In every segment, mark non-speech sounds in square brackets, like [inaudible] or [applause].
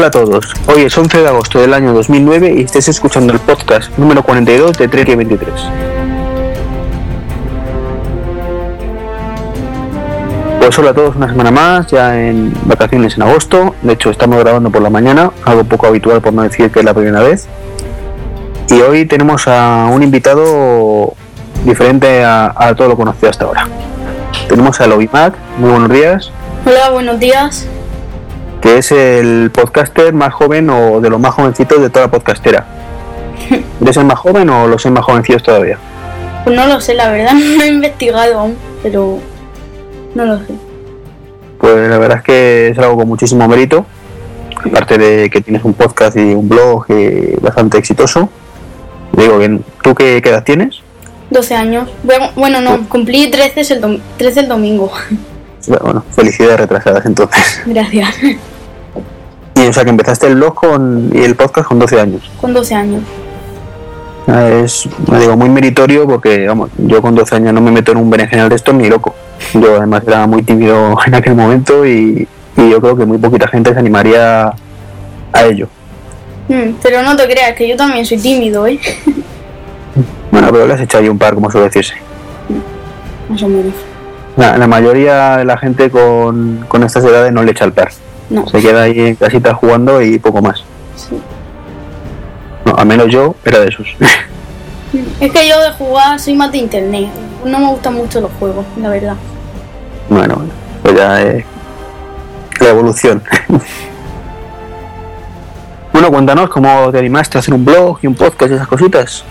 Hola a todos, hoy es 11 de agosto del año 2009 y estés escuchando el podcast número 42 de Trek 23. Pues hola a todos, una semana más, ya en vacaciones en agosto. De hecho, estamos grabando por la mañana, algo poco habitual por no decir que es la primera vez. Y hoy tenemos a un invitado diferente a, a todo lo conocido hasta ahora. Tenemos a Mac, muy buenos días. Hola, buenos días. Que es el podcaster más joven o de los más jovencitos de toda la podcastera. [laughs] ¿Eres el más joven o los más jovencitos todavía? Pues no lo sé, la verdad, [laughs] no he investigado aún, pero no lo sé. Pues la verdad es que es algo con muchísimo mérito. Aparte de que tienes un podcast y un blog eh, bastante exitoso. Digo ¿tú qué, edad tienes? 12 años. Bueno, no, cumplí 13 el, 13 el domingo. [laughs] Bueno, felicidades retrasadas entonces. Gracias. Y o sea que empezaste el blog con, y el podcast con 12 años. Con 12 años. Ah, es, me digo, muy meritorio porque, vamos, yo con 12 años no me meto en un berenjenal de esto ni loco. Yo además era muy tímido [laughs] en aquel momento y, y yo creo que muy poquita gente se animaría a ello. Mm, pero no te creas, que yo también soy tímido, ¿eh? [laughs] Bueno, pero le has echado ahí un par, como suele decirse. Más o menos. La, mayoría de la gente con, con, estas edades no le echa el par. No. Se queda ahí en casita jugando y poco más. Sí. No, al menos yo era de esos. [laughs] Es que yo de jugar soy más de internet. No me gustan mucho los juegos, la verdad. Bueno, pues ya es la evolución. [laughs] bueno, cuéntanos cómo te animaste a hacer un blog y un podcast y esas cositas.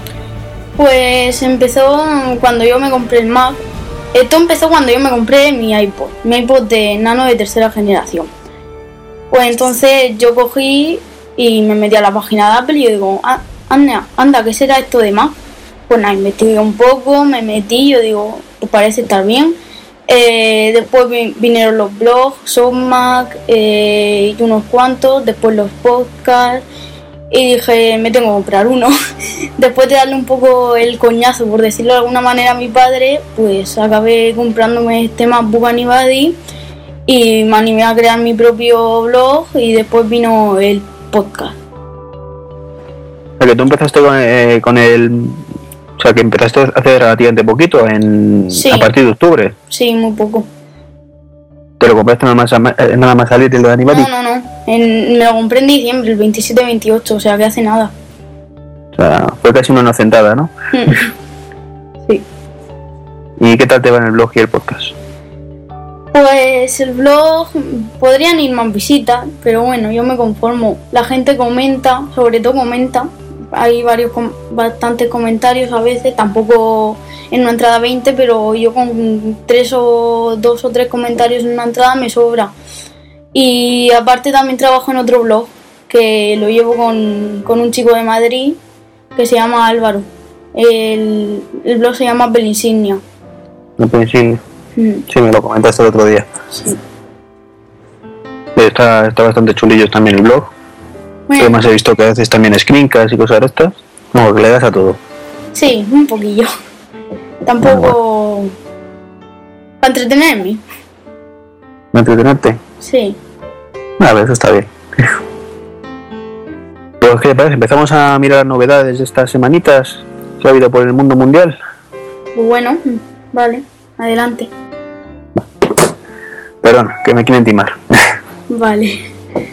Pues empezó cuando yo me compré el Mac. Esto empezó cuando yo me compré mi iPod, mi iPod de nano de tercera generación. Pues entonces yo cogí y me metí a la página de Apple y yo digo, ah, anda, anda, ¿qué será esto de Mac? Pues nada, investigué un poco, me metí, yo digo, pues parece estar bien. Eh, después vinieron los blogs, Softmac eh, y unos cuantos, después los podcasts y dije, me tengo que comprar uno. [laughs] después de darle un poco el coñazo, por decirlo de alguna manera, a mi padre, pues acabé comprándome este MacBook Anibody y me animé a crear mi propio blog y después vino el podcast. O sea, que tú empezaste con, eh, con el o sea, que empezaste hace relativamente poquito, en, a partir de octubre. Sí, muy poco. ¿Te lo compraste nada más, eh, nada más salir de Animali? No, no, no. me lo compré en diciembre, el 27-28, o sea que hace nada. O sea, fue casi una inocentada, ¿no? [laughs] sí. ¿Y qué tal te va en el blog y el podcast? Pues el blog podrían ir más visitas, pero bueno, yo me conformo. La gente comenta, sobre todo comenta, hay varios bastantes comentarios a veces, tampoco en una entrada 20, pero yo con tres o dos o tres comentarios en una entrada me sobra. Y aparte también trabajo en otro blog que lo llevo con, un chico de Madrid que se llama Álvaro. El, blog se llama. Belinsignia. Mm. Sí, me lo comentaste el otro día. Sí. Está, está bastante chulillo también el blog. Además he visto que haces también screencasts y cosas de estas. No, que le das a todo. Sí, un poquillo. Tampoco... Para entretenerme. ¿Para entretenerte? Sí. A ver, eso está bien. Pues, ¿qué te parece? Empezamos a mirar las novedades de estas semanitas que ha habido por el mundo mundial. Pues bueno, vale, adelante. Perdón, que me quieren timar. Vale. [laughs]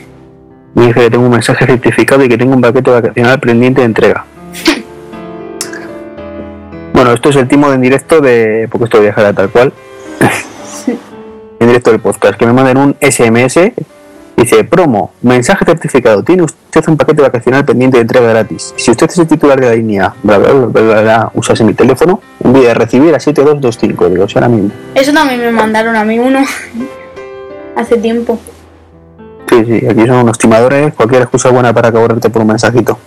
Me dije que tengo un mensaje certificado y que tengo un paquete vacacional pendiente de entrega. [laughs] bueno, esto es el timo en directo de. porque esto viajará tal cual. [laughs] en directo del podcast. Que me manden un SMS. Dice, promo, mensaje certificado. Tiene usted un paquete vacacional pendiente de entrega gratis. Si usted es el titular de la línea, bla bla bla, bla, bla, usase mi teléfono, envíe a recibir a 7225. Digo, ahora mismo. Eso también me mandaron a mí uno hace tiempo. Sí, sí, aquí son unos timadores, cualquier excusa buena para cobrarte por un mensajito.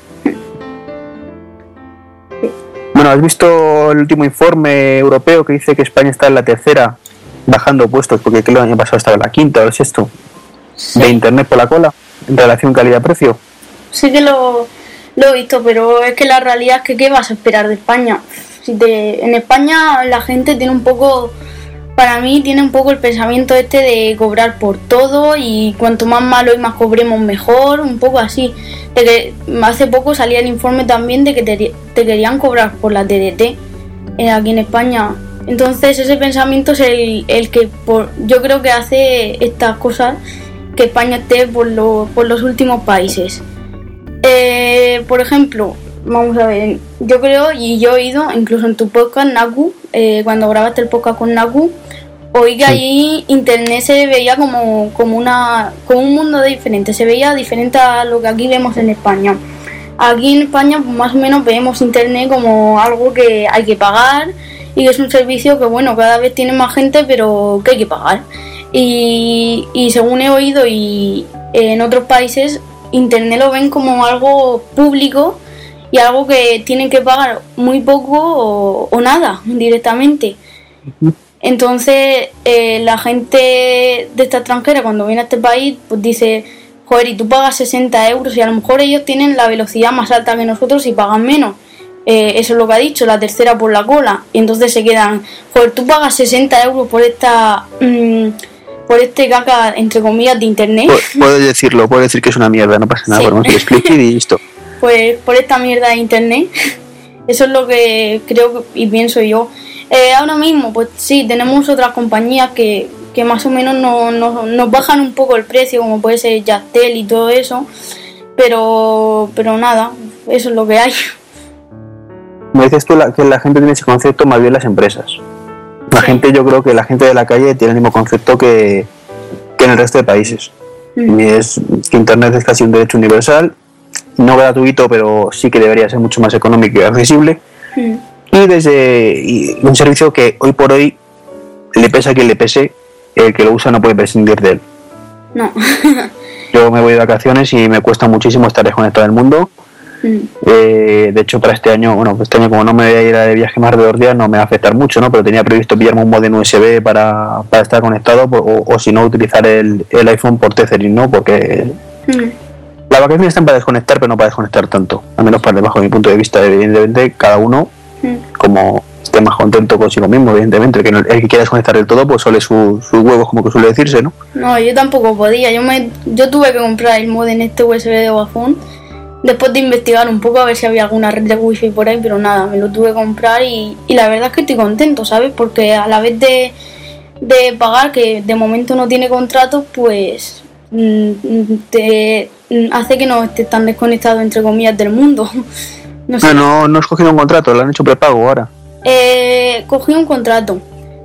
Bueno, ¿has visto el último informe europeo que dice que España está en la tercera, bajando puestos, porque el año pasado estaba en la quinta o el sexto, de Internet por la cola, en relación calidad-precio? Sí que lo, he visto, pero es que la realidad es que ¿qué vas a esperar de España? Si en España la gente tiene un poco para mí tiene un poco el pensamiento este de cobrar por todo y cuanto más malo y más cobremos mejor, un poco así. Hace poco salía el informe también de que te, querían cobrar por la TDT eh, aquí en España. Entonces ese pensamiento es el, que por, yo creo que hace estas cosas que España esté por, por los últimos países. Eh, por ejemplo, vamos a ver, yo creo, y yo he oído, incluso en tu podcast, Naku, eh, cuando grabaste el podcast con Naku, oí que allí internet se veía como, como, una, como un mundo diferente, se veía diferente a lo que aquí vemos en España. Aquí en España pues, más o menos vemos internet como algo que hay que pagar y que es un servicio que bueno, cada vez tiene más gente pero que hay que pagar. Y, y según he oído y en otros países internet lo ven como algo público y algo que tienen que pagar muy poco o, nada directamente. Entonces eh, la gente de esta extranjera cuando viene a este país pues dice, joder, y tú pagas 60 euros y a lo mejor ellos tienen la velocidad más alta que nosotros y pagan menos. Eh, eso es lo que ha dicho, la tercera por la cola. Y entonces se quedan, joder, tú pagas 60 euros por esta... Mm, por este caca, entre comillas, de internet. Puedes decirlo, puedes decir que es una mierda, no pasa nada, sí. ponemos el y listo. [laughs] pues por esta mierda de internet. [laughs] Eso es lo que creo y pienso yo. Eh, ahora mismo, pues sí, tenemos otras compañías que, más o menos nos bajan un poco el precio, como puede ser Yastel y todo eso. Pero, pero nada, eso es lo que hay. [laughs] Me dices tú que la gente tiene ese concepto, más bien las empresas. La gente, yo creo que la gente de la calle tiene el mismo concepto que, en el resto de países. Mm. Y es que Internet es casi un derecho universal no gratuito, pero sí que debería ser mucho más económico y accesible. Mm. Y desde un servicio que hoy por hoy le pesa a quien le pese, el que lo usa no puede prescindir de él. No. [laughs] Yo me voy de vacaciones y me cuesta muchísimo estar desconectado del mundo. Mm. Eh, de hecho, para este año, bueno, este año como no me voy a ir de viaje más de dos días, no me va a afectar mucho, ¿no? Pero tenía previsto pillarme un modem USB para, para estar conectado o, si no, utilizar el, el iPhone por Tethering, ¿no? Porque mm. Las vacaciones están para desconectar, pero no para desconectar tanto. Al menos para bajo mi punto de vista. Evidentemente, cada uno, mm. como esté más contento consigo mismo, evidentemente. El que, el que quiera desconectar del todo, pues suele sus huevos, como que suele decirse, ¿no? No, yo tampoco podía. Yo me yo tuve que comprar el modem este USB de Vodafone después de investigar un poco a ver si había alguna red de wifi por ahí, pero nada, me lo tuve que comprar y, y la verdad es que estoy contento, ¿sabes? Porque a la vez de, de pagar, que de momento no tiene contrato, pues mm, te, hace que no estés tan desconectado, entre comillas, del mundo. [laughs] No, sé. no, no has cogido un contrato, lo han hecho prepago ahora. Eh, cogí un contrato,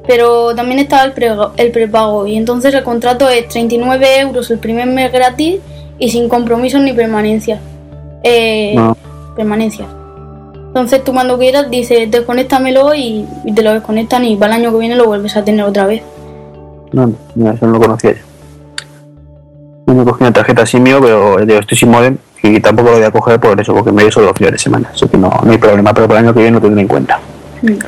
pero también estaba el, el prepago. Y entonces el contrato es 39 euros el primer mes gratis y sin compromisos ni permanencia. Eh, Permanencia. Entonces tú cuando quieras dices desconéctamelo y, y, te lo desconectan y para el año que viene lo vuelves a tener otra vez. No, no, eso no lo conocía yo me cogí una tarjeta simio, pero yo estoy sin modem y tampoco lo voy a coger por eso, porque me dio solo fines de semana, así que no, no hay problema, pero para el año que viene lo tendré en cuenta. Mm.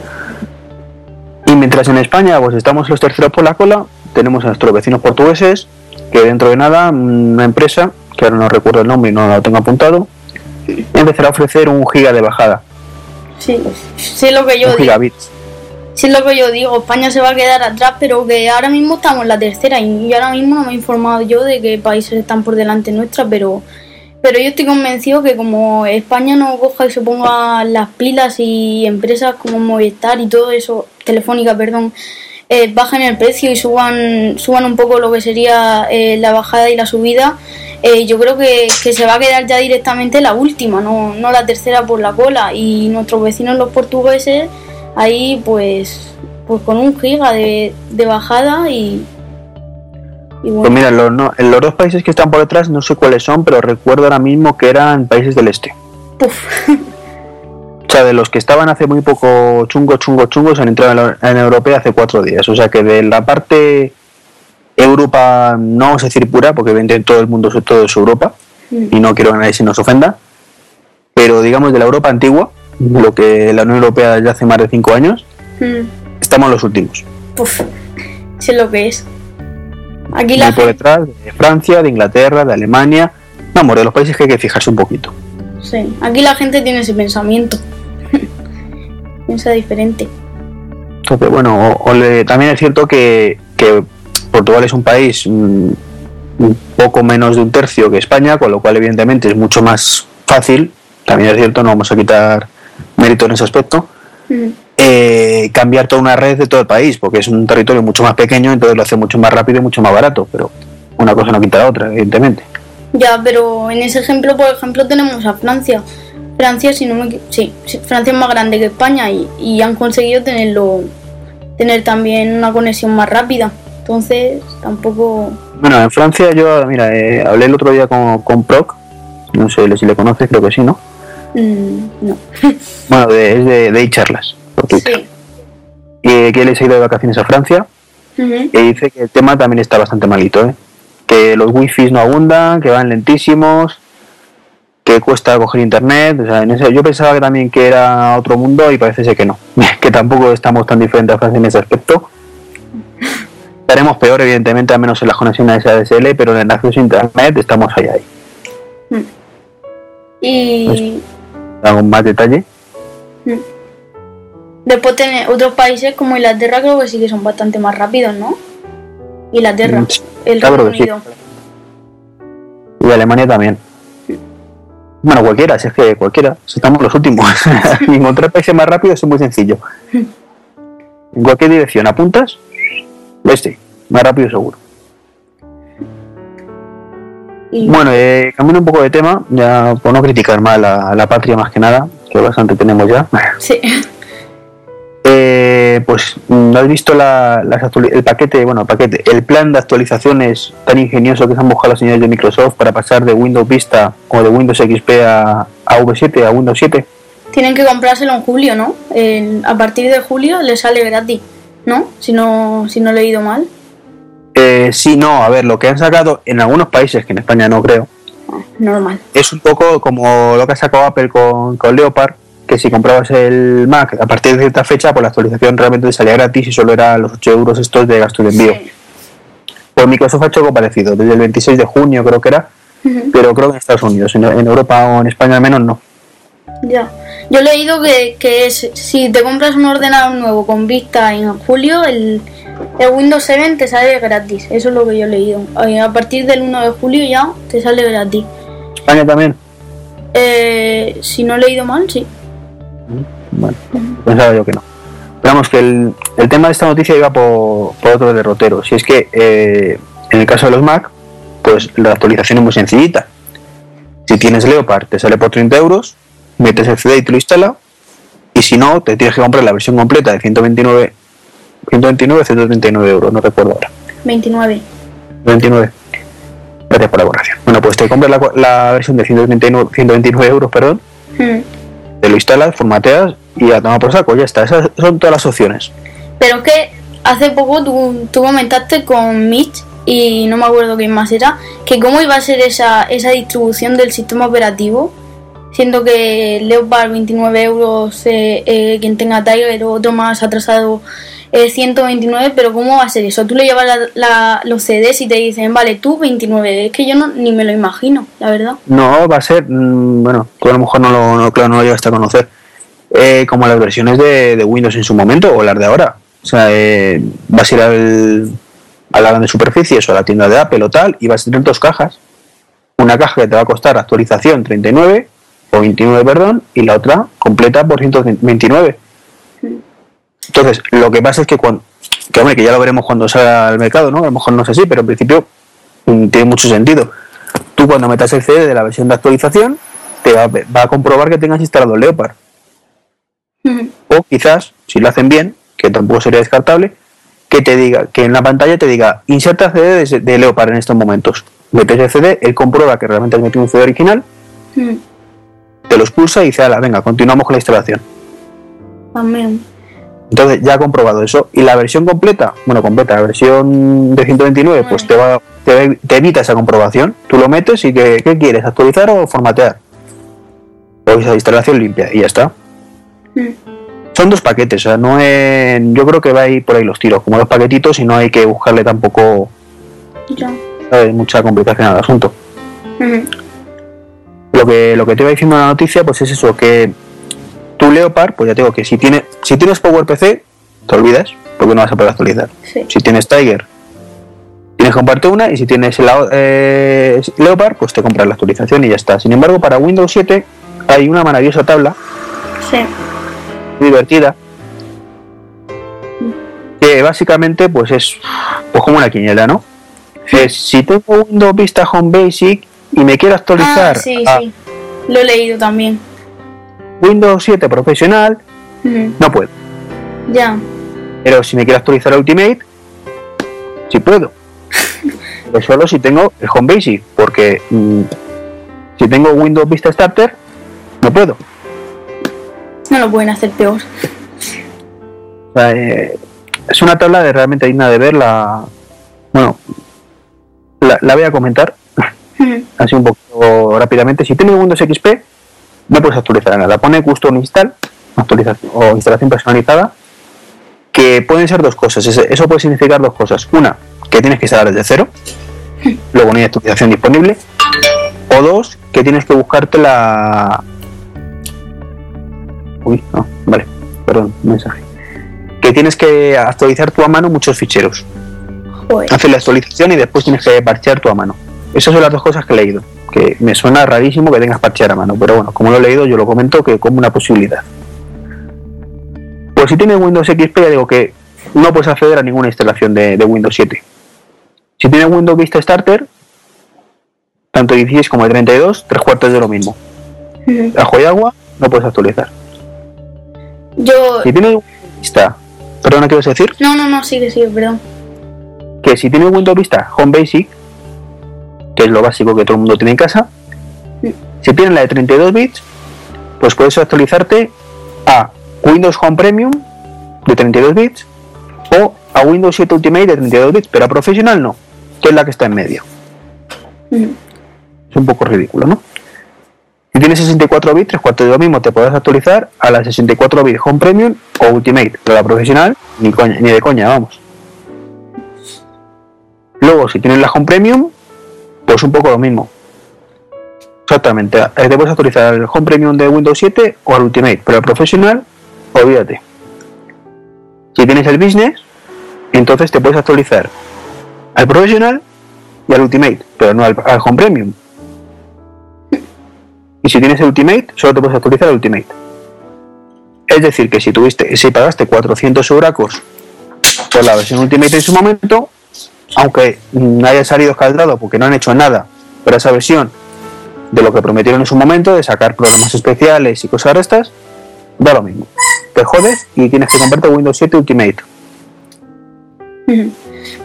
Y mientras en España pues estamos los terceros por la cola, tenemos a nuestros vecinos portugueses, que dentro de nada, una empresa, que ahora no recuerdo el nombre y no lo tengo apuntado, empezará a ofrecer un giga de bajada. Sí, sí lo que yo un Gigabits. Sí es lo que yo digo, España se va a quedar atrás, pero que ahora mismo estamos en la tercera y ahora mismo no me he informado yo de qué países están por delante nuestra, pero, pero yo estoy convencido que como España no coja y se ponga las pilas y empresas como Movistar y todo eso, Telefónica, perdón, eh, bajen el precio y suban, suban un poco lo que sería eh, la bajada y la subida, eh, yo creo que, que, se va a quedar ya directamente la última, no, no la tercera por la cola. Y nuestros vecinos los portugueses ahí pues, pues con un giga de, bajada y, Pues mira, los, en los dos países que están por detrás no sé cuáles son, pero recuerdo ahora mismo que eran países del este. O sea, de los que estaban hace muy poco chungo, chungo, chungos han entrado en, en Europea hace cuatro días. O sea que de la parte Europa, no vamos a decir pura, porque evidentemente todo el mundo todo es Europa, mm. y no quiero que nadie se nos ofenda, pero digamos de la Europa antigua, lo que la Unión Europea ya hace más de cinco años, hmm. estamos los últimos. Uf, sé lo que es. Aquí la por detrás de Francia, de Inglaterra, de Alemania, vamos, de los países que hay que fijarse un poquito. Sí, aquí la gente tiene ese pensamiento. [laughs] Piensa diferente. Entonces, bueno, también es cierto que, Portugal es un país mm, un poco menos de un tercio que España, con lo cual evidentemente es mucho más fácil, también es cierto, no vamos a quitar mérito en ese aspecto, mm. eh, cambiar toda una red de todo el país, porque es un territorio mucho más pequeño, entonces lo hace mucho más rápido y mucho más barato, pero una cosa no quita la otra, evidentemente. Ya, pero en ese ejemplo, por ejemplo, tenemos a Francia. Francia, si no me sí, Francia es más grande que España y, y han conseguido tenerlo, tener también una conexión más rápida. Entonces, tampoco. Bueno, en Francia yo, mira, eh, hablé el otro día con, con Proc, no sé si le conoces, creo que sí, ¿no? Mm, no. [laughs] bueno, de, es de, de charlas, por Twitter. Sí. Y que él se ha ido de vacaciones a Francia y dice que el tema también está bastante malito, ¿eh? que los wifi no abundan, que van lentísimos, que cuesta coger internet. O sea, en yo pensaba que también que era otro mundo y parece ser que no, [laughs] que tampoco estamos tan diferentes a Francia en ese aspecto. Estaremos peor, evidentemente, al menos en las conexiones ADSL, pero en el acceso a internet estamos ahí. ahí. Hmm. Y. ¿Algún pues, más detalle? Después tiene otros países como Inglaterra, creo que sí que son bastante más rápidos, ¿no? Inglaterra, mm, el Reino Unido. Y Alemania también. Bueno, cualquiera, si es que cualquiera, si estamos los últimos. [laughs] Encontrar países más rápidos es muy sencillo. En cualquier dirección apuntas, este, más rápido seguro. Bueno, eh, cambiando un poco de tema, ya por no criticar más a la patria más que nada, que bastante tenemos ya. [laughs] Sí. Eh, pues no has visto el paquete, bueno, el paquete, el plan de actualizaciones tan ingenioso que se han buscado los señores de Microsoft para pasar de Windows Vista o de Windows XP a, V7, a Windows 7. Tienen que comprárselo en julio, ¿no? a partir de julio le sale gratis, ¿no? Si no, si no he leído mal. Eh, sí, no, a ver, lo que han sacado en algunos países, que en España no creo. Ah, normal. Es un poco como lo que ha sacado Apple con, con Leopard, que si comprabas el Mac a partir de cierta fecha, pues la actualización realmente te salía gratis y solo eran los 8 euros estos de gasto de envío. Pues Microsoft ha hecho algo parecido, desde el 26 de junio creo que era, pero creo que en Estados Unidos, en, Europa o en España al menos no. Ya, yo he leído que, que si te compras un ordenador nuevo con vista en julio, el, el Windows 7 te sale gratis, eso es lo que yo he leído. A partir del 1 de julio ya te sale gratis. ¿España también? Eh, si no he leído mal, sí. Bueno, pensaba yo que no. Veamos que el, tema de esta noticia iba por, otro derrotero. Si es que eh, en el caso de los Mac, pues la actualización es muy sencillita. Si tienes Leopard, te sale por 30 euros, metes el CD y te lo instala. Y si no, te tienes que comprar la versión completa de 129, 129 139 euros, no recuerdo ahora. 29. 29. Gracias por la borración. Bueno, pues te compras la, versión de 129, 129 euros, perdón. Hmm te lo instalas, formateas y ya toma por saco, ya está. Esas son todas las opciones. Pero que hace poco tú, tú comentaste con Mitch y no me acuerdo quién más era, que cómo iba a ser esa, esa distribución del sistema operativo, siendo que Leopard 29 euros, eh, eh, quien tenga Tiger, otro más atrasado 129, pero ¿cómo va a ser eso? Tú le llevas los CDs y te dicen, vale, tú 29, es que yo no, ni me lo imagino, la verdad. No, va a ser, mm, bueno, tú a lo mejor no lo, no, claro, no lo llegaste a conocer, eh, como las versiones de, Windows en su momento o las de ahora. O sea, eh, vas a ir al, a la grande superficie o a la tienda de Apple o tal y vas a tener dos cajas. Una caja que te va a costar actualización 39 o 29, perdón, y la otra completa por 129. Entonces, lo que pasa es que cuando, que hombre, que ya lo veremos cuando salga al mercado, ¿no? A lo mejor no es así, pero en principio mm, tiene mucho sentido. Tú cuando metas el CD de la versión de actualización, te va, a comprobar que tengas instalado Leopard. O quizás, si lo hacen bien, que tampoco sería descartable, que te diga, que en la pantalla te diga, inserta CD de, Leopard en estos momentos. Metes el CD, él comprueba que realmente has metido un CD original, te lo expulsa y dice, ala, venga, continuamos con la instalación. Amén. Entonces ya ha comprobado eso. Y la versión completa, bueno, completa, la versión de 129, pues te va te, evita esa comprobación. Tú lo metes y que, ¿qué quieres? ¿Actualizar o formatear? O esa instalación limpia y ya está. Mm. Son dos paquetes, o sea, no es, yo creo que va a ir por ahí los tiros, como dos paquetitos y no hay que buscarle tampoco mucha complicación al asunto. Lo que, lo que te iba diciendo en la noticia, pues es eso, que tu Leopard, pues ya te digo que si, tiene, si tienes PowerPC, te olvidas, porque no vas a poder actualizar. Si tienes Tiger, tienes que comprarte una, y si tienes eh, Leopard, pues te compras la actualización y ya está. Sin embargo, para Windows 7 hay una maravillosa tabla. Sí. Divertida. Que básicamente pues es pues como una quiniela, ¿no? Es, si tengo Windows Vista Home Basic y me quiero actualizar. Ah, sí, sí. Lo he leído también. Windows 7 profesional, no puedo. Ya. Pero si me quiero actualizar a Ultimate, sí puedo. [laughs] Pero solo si tengo el Home Basic, porque mm, si tengo Windows Vista Starter, no puedo. No lo pueden hacer peor. Eh, es una tabla de realmente digna de ver. La, bueno, la, voy a comentar así un poco rápidamente. Si tienes Windows XP, no puedes actualizar nada. Pone custom install actualización o instalación personalizada que pueden ser dos cosas. Eso puede significar dos cosas. Una, que tienes que instalar desde cero, [laughs] luego no hay actualización disponible. O dos, que tienes que buscarte la. Uy, no, vale, perdón, mensaje. Que tienes que actualizar tu a mano muchos ficheros. Hacer la actualización y después tienes que parchear tu a mano. Esas son las dos cosas que he leído. Que me suena rarísimo que tengas parchear a mano, pero bueno, como lo he leído, yo lo comento que como una posibilidad. Pues si tienes Windows XP, ya digo que no puedes acceder a ninguna instalación de, Windows 7. Si tienes Windows Vista Starter, tanto 16 como 32, tres cuartos de lo mismo. Ajo y agua, no puedes actualizar. Yo. Si tienes Vista, perdona, ¿qué vas a decir? No, no, no, sigue, sigue, perdón. Que si tienes Windows Vista Home Basic, que es lo básico que todo el mundo tiene en casa, si tienes la de 32 bits, pues puedes actualizarte a Windows Home Premium de 32 bits o a Windows 7 Ultimate de 32 bits, pero a profesional no, que es la que está en medio. Es un poco ridículo, ¿no? Si tienes 64 bits, tres cuartos de lo mismo, te puedes actualizar a la 64 bits Home Premium o Ultimate, pero la profesional ni, ni de coña, vamos. Luego, si tienes la Home Premium, pues un poco lo mismo. Exactamente, te puedes actualizar al Home Premium de Windows 7 o al Ultimate, pero al profesional olvídate. Si tienes el business, entonces te puedes actualizar al profesional y al ultimate, pero no al, home premium. Y si tienes el ultimate, solo te puedes actualizar al ultimate. Es decir, que si tuviste, si pagaste 400 euracos por la versión ultimate en su momento, aunque no haya salido escaldado porque no han hecho nada para esa versión de lo que prometieron en su momento, de sacar programas especiales y cosas de estas, da lo mismo te jodes y tienes que comprarte Windows 7 Ultimate. [laughs]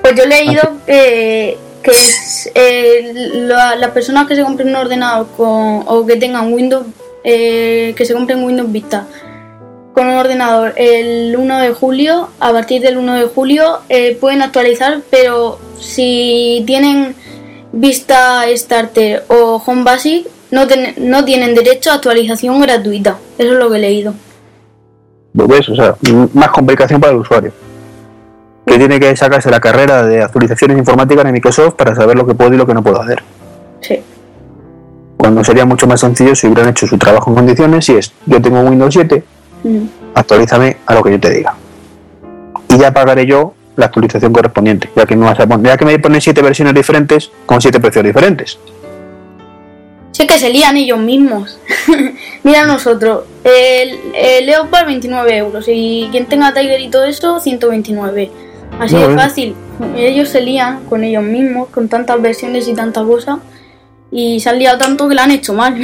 Pues yo he leído que, que las personas que se compren un ordenador con, o que tengan Windows, eh, que se compren Windows Vista con un ordenador el 1 de julio, a partir del 1 de julio eh, pueden actualizar, pero si tienen Vista Starter o Home Basic, no, no tienen derecho a actualización gratuita. Eso es lo que he leído. ¿Ves? O sea, más complicación para el usuario. Que tiene que sacarse la carrera de actualizaciones informáticas en Microsoft para saber lo que puedo y lo que no puedo hacer. Sí. Cuando sería mucho más sencillo si hubieran hecho su trabajo en condiciones, si es, yo tengo Windows 7, mm. actualízame a lo que yo te diga. Y ya pagaré yo la actualización correspondiente, ya que, me vas a poner, ya que me ponen siete versiones diferentes con siete precios diferentes. Sí que se lían ellos mismos. [laughs] Mira nosotros, el, el, Leopard 29 euros y quien tenga Tiger y todo eso 129. Así de fácil. Ellos se lían con ellos mismos, con tantas versiones y tanta cosa. Y se han liado tanto que la han hecho mal.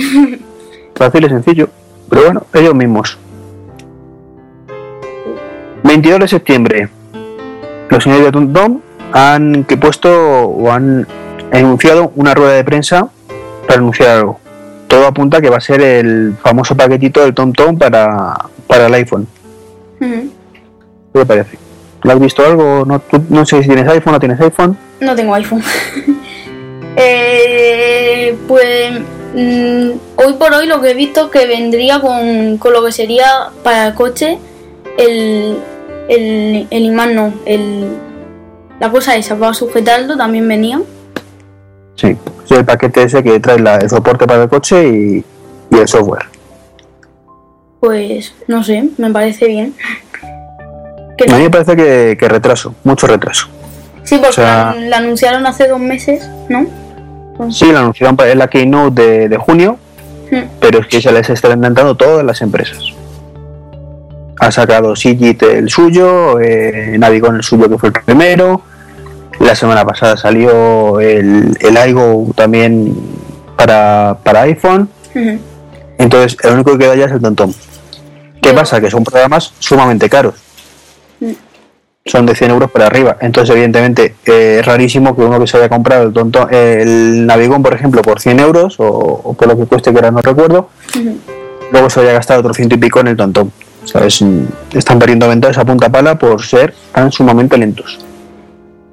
[laughs] Fácil y sencillo. Pero bueno, ellos mismos. 22 de septiembre. Los señores de Tuntum han que puesto o han anunciado una rueda de prensa para anunciar algo. Todo apunta que va a ser el famoso paquetito del TomTom para, para el iPhone. ¿Qué te parece? ¿Lo has visto algo? No, no sé si tienes iPhone o tienes iPhone. No tengo iPhone. [laughs] eh, pues mm, hoy por hoy lo que he visto es que vendría con, con lo que sería para el coche el, el, el imán, no, el, la cosa esa para sujetarlo también venía. Sí, es el paquete ese que trae el soporte para el coche y, el software. Pues no sé, me parece bien. A mí me parece que, retraso, mucho retraso. Sí, porque la, anunciaron hace dos meses, ¿no? Sí, la anunciaron en la Keynote de, de junio, hmm. pero es que se les está intentando todas las empresas. Ha sacado Sigit el suyo, eh, Navigón el suyo que fue el primero, la semana pasada salió el, el iGo también para, para iPhone. Entonces, el único que queda ya es el Tontón. ¿Qué pasa? Que son programas sumamente caros. Mm. Son de 100 euros para arriba. Entonces, evidentemente, eh, es rarísimo que uno que se haya comprado el, tontón, el Navigón, por ejemplo, por 100 euros o, por lo que cueste, que ahora no recuerdo, luego se haya gastado otro ciento y pico en el Tontón. Están perdiendo ventas a punta pala por ser tan sumamente lentos.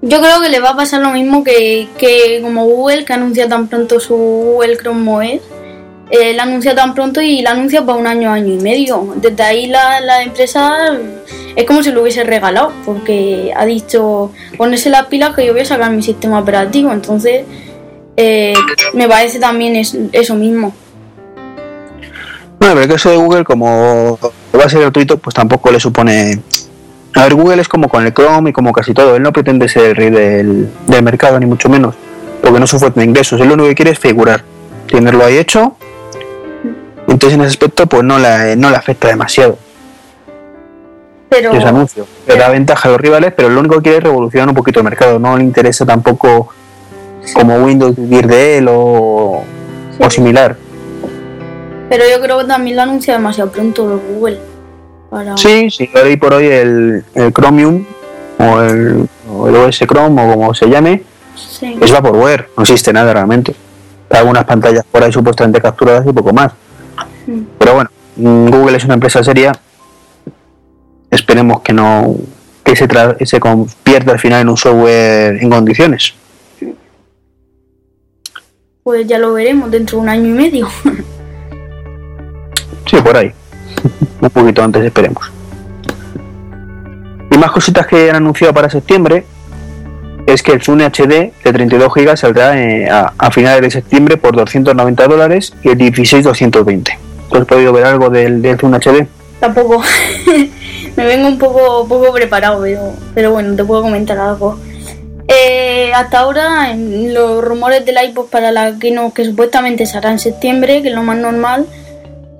Yo creo que le va a pasar lo mismo que, que como Google, que anuncia tan pronto su Google Chrome OS eh, la anuncia tan pronto y la anuncia para un año, año y medio. Desde ahí la, la empresa es como si lo hubiese regalado, porque ha dicho, ponerse las pilas que yo voy a sacar mi sistema operativo. Entonces, eh, me parece también es, eso mismo. Bueno, pero el caso de Google, como va a ser gratuito, pues tampoco le supone... A ver, Google es como con el Chrome y como casi todo. Él no pretende ser el rey del, del mercado, ni mucho menos, porque no su fuente de ingresos. Él lo único que quiere es figurar, tenerlo ahí hecho entonces en ese aspecto pues no la, no le afecta demasiado. Pero, ese anuncio. Le da ventaja a los rivales, pero lo único que quiere es revolucionar un poquito el mercado. No le interesa tampoco como Windows vivir de él o, o similar. Pero yo creo que también lo anuncia demasiado pronto Google. Sí, sí, hoy por hoy el, el Chromium o el, OS Chrome o como se llame, sí. es Vaporware, no existe nada realmente. Hay algunas pantallas por ahí supuestamente capturadas y poco más. Pero bueno, mm, Google es una empresa seria. Esperemos que no que se, se convierta al final en un software en condiciones. Pues ya lo veremos dentro de un año y medio. [laughs] sí, por ahí. [laughs] un poquito antes esperemos. Y más cositas que han anunciado para septiembre es que el Zoom HD de 32 GB saldrá eh, a, finales de septiembre por 290 dólares y el 16 220 has podido ver algo del, del HD? Tampoco. [laughs] Me vengo un poco, poco preparado, pero, pero bueno, te puedo comentar algo. Eh, hasta ahora, en los rumores del iPod para la no, que supuestamente se hará en septiembre, que es lo más normal,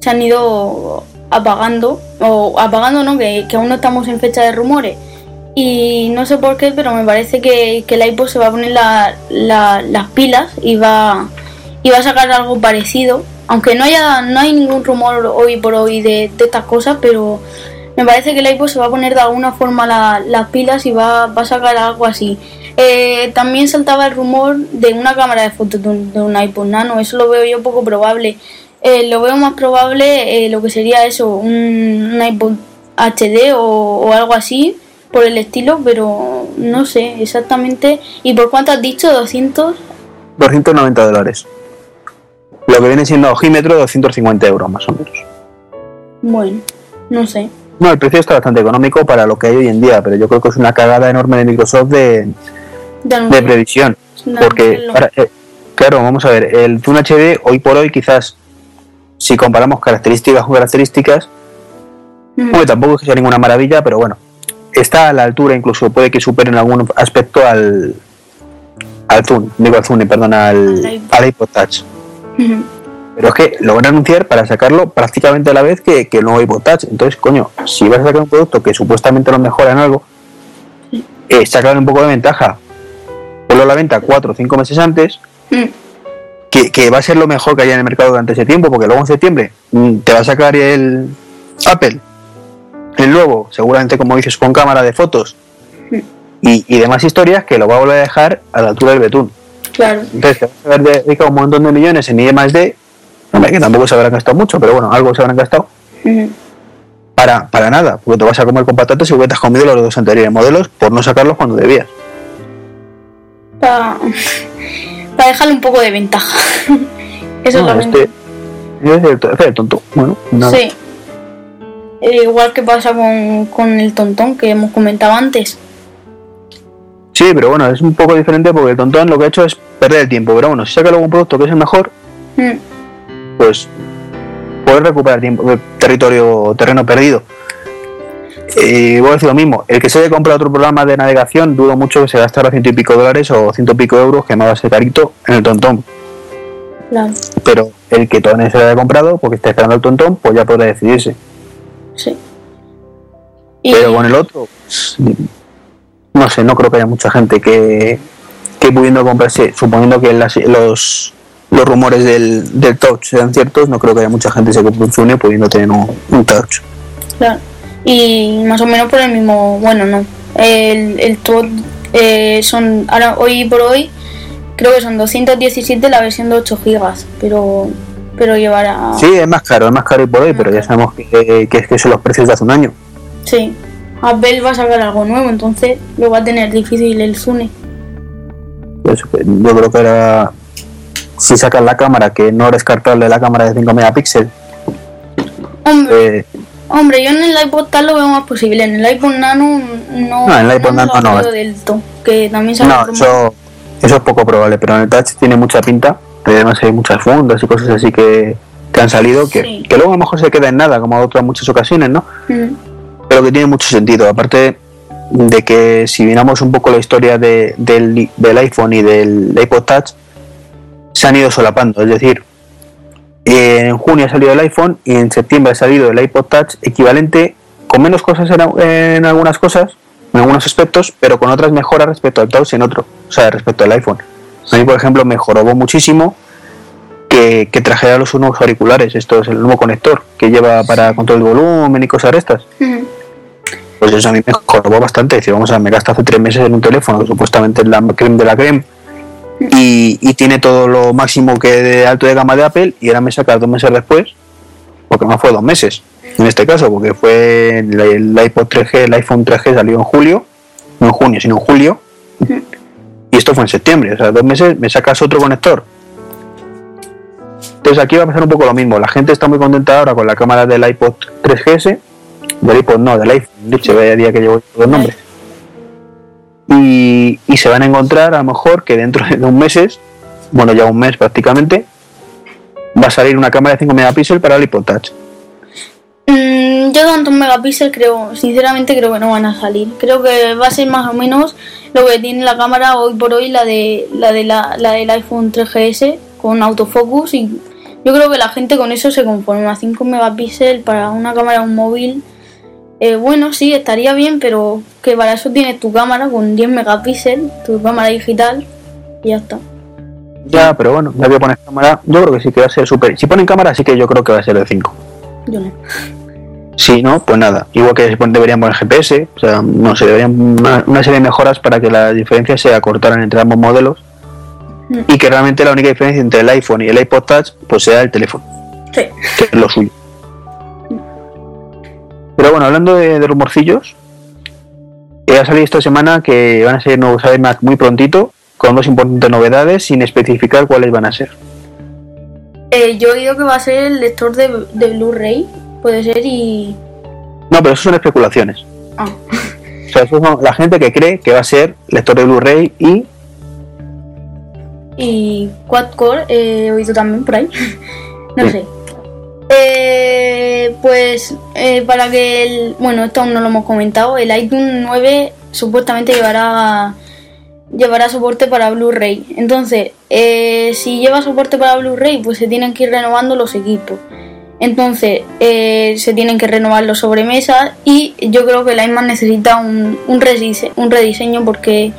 se han ido apagando, o apagando no, que, aún no estamos en fecha de rumores. Y no sé por qué, pero me parece que, que el iPod se va a poner las pilas y va, y va a sacar algo parecido aunque no haya no hay ningún rumor hoy por hoy de, estas cosas, pero me parece que el iPod se va a poner de alguna forma las pilas y va, a sacar algo así. Eh, también saltaba el rumor de una cámara de fotos de un, iPod Nano, eso lo veo yo poco probable. Eh, lo veo más probable eh, lo que sería eso, un, iPod HD o, algo así, por el estilo, pero no sé exactamente. ¿Y por cuánto has dicho? ¿200? 290 dólares. Lo que viene siendo ojímetro, 250 euros más o menos. Bueno, no sé. No, el precio está bastante económico para lo que hay hoy en día, pero yo creo que es una cagada enorme de Microsoft de, de, previsión. porque, eh, claro, vamos a ver, el Zoom HD hoy por hoy quizás, si comparamos características con características, mm. tampoco es que sea ninguna maravilla, pero bueno, está a la altura, incluso puede que supere en algún aspecto al, al Zoom, digo al Zoom, perdón, al, al iPod Touch. Pero es que lo van a anunciar para sacarlo prácticamente a la vez que, que el nuevo iPod Touch. Entonces, coño, si vas a sacar un producto que supuestamente lo mejora en algo, eh, sacar un poco de ventaja. Ponlo a la venta cuatro o cinco meses antes, mm. Que, va a ser lo mejor que haya en el mercado durante ese tiempo, porque luego en septiembre mm, te va a sacar el Apple, el nuevo, seguramente como dices, con cámara de fotos y, y demás historias, que lo va a volver a dejar a la altura del betún. Claro. Entonces, te vas a haber dedicado un montón de millones en I más D, que tampoco se habrán gastado mucho, pero bueno, algo se habrán gastado. para, para nada, porque te vas a comer con patatas y te has comido los dos anteriores modelos por no sacarlos cuando debías. Para dejarle un poco de ventaja. [laughs] Eso es lo este, el, tonto. Bueno, nada. Sí. Eh, igual que pasa con, con el tontón que hemos comentado antes. Sí, pero bueno, es un poco diferente porque el tontón lo que ha hecho es perder el tiempo. Pero bueno, si saca luego un producto que es el mejor, mm. pues puedes recuperar tiempo, eh, territorio, terreno perdido. Eh, voy a decir lo mismo. El que se haya comprado otro programa de navegación, dudo mucho que se gastara ciento y pico dólares o ciento y pico euros, que no va a ser carito, en el tontón. Pero el que todavía no se lo haya comprado, porque está esperando el tontón, pues ya podrá decidirse. Sí. Pero con el otro, no sé, no creo que haya mucha gente que, que pudiendo comprarse, suponiendo que las- los, los rumores del, del touch sean ciertos, no creo que haya mucha gente que se compre un Zune pudiendo tener un, un touch. Claro. Y más o menos por el mismo, bueno, no. El, el eh, son, ahora hoy por hoy, creo que son 217 la versión de 8 gigas, pero pero llevará... Sí, es más caro, es más caro y por hoy, pero ya sabemos que, que, es que son los precios de hace un año. Sí. Apple va a sacar algo nuevo, entonces lo va a tener difícil el Zune. Pues, yo creo que era si sacan la cámara, que no descartable la cámara de 5 megapíxeles. Hombre, eh, hombre, yo en el iPod tal lo veo más posible. En el iPod Nano no. No, en el iPod Nano no. creo del que también sale no, eso, eso es poco probable, pero en el touch tiene mucha pinta. Además hay muchas fundas y cosas así que, que han salido, que, Sí. que luego a lo mejor se queda en nada, como otras muchas ocasiones, ¿no? Mm, pero que tiene mucho sentido. Aparte de que si miramos un poco la historia de- del, del iPhone y del iPod Touch, se han ido solapando. Es decir, en junio ha salido el iPhone y en septiembre ha salido el iPod Touch equivalente, con menos cosas en, en algunas cosas, en algunos aspectos, pero con otras mejoras respecto al Touch en otro, o sea, respecto al iPhone. A mí, por ejemplo, me jorobó muchísimo que, que trajera los nuevos auriculares. Esto es el nuevo conector que lleva para control de volumen y cosas de estas. Pues eso a mí me jorobó bastante. Decir, vamos a me gasto hace tres meses en un teléfono que supuestamente es la creme de la creme y, tiene todo lo máximo que de alto de gama de Apple y ahora me saca dos meses después, porque más fue dos meses en este caso, porque fue el, el iPod 3G, el iPhone 3G salió en julio, no en junio, sino en julio, y esto fue en septiembre, o sea, dos meses me sacas otro conector. Entonces aquí va a pasar un poco lo mismo, la gente está muy contenta ahora con la cámara del iPod 3GS, del iPod no, del iPhone, dicho, vaya día que llevo los nombres. Y, se van a encontrar a lo mejor que dentro de un meses, bueno ya un mes prácticamente, va a salir una cámara de 5 megapíxeles para el iPod Touch. Mm, yo tantos megapíxeles creo, sinceramente creo que no van a salir. Creo que va a ser más o menos lo que tiene la cámara hoy por hoy, la de la de la, la del iPhone 3GS con autofocus y yo creo que la gente con eso se conforma. 5 megapíxeles para una cámara un móvil. Eh, bueno, sí, estaría bien, pero que para eso tienes tu cámara con 10 megapíxeles, tu cámara digital y ya está. Ya, pero bueno, ya voy a poner cámara, yo creo que sí que va a ser súper. Si ponen cámara, sí que yo creo que va a ser de 5. Yo no. Si no, pues nada. Igual que pon- deberían poner GPS, o sea, no sé, deberían una, una serie de mejoras para que la diferencia se acortaran entre ambos modelos Mm. y que realmente la única diferencia entre el iPhone y el iPod Touch pues sea el teléfono, Sí. que es lo suyo. Pero bueno, hablando de, de rumorcillos, eh, ha salido esta semana que van a ser nuevos iMac muy prontito, con dos importantes novedades, sin especificar cuáles van a ser. Eh, yo he oído que va a ser el lector de, de Blu-ray, puede ser, y. No, pero eso son especulaciones. Ah. O sea, eso son la gente que cree que va a ser lector de Blu-ray y y quad-core eh, he oído también por ahí. [laughs] no Sí. sé. Eh, pues eh, para que el. Bueno, esto aún no lo hemos comentado. El iTunes 9 supuestamente llevará. Llevará soporte para Blu-ray. Entonces, eh, si lleva soporte para Blu-ray, pues se tienen que ir renovando los equipos. Entonces, eh, se tienen que renovar los sobremesas y yo creo que el iMac necesita un, un, redise- un rediseño porque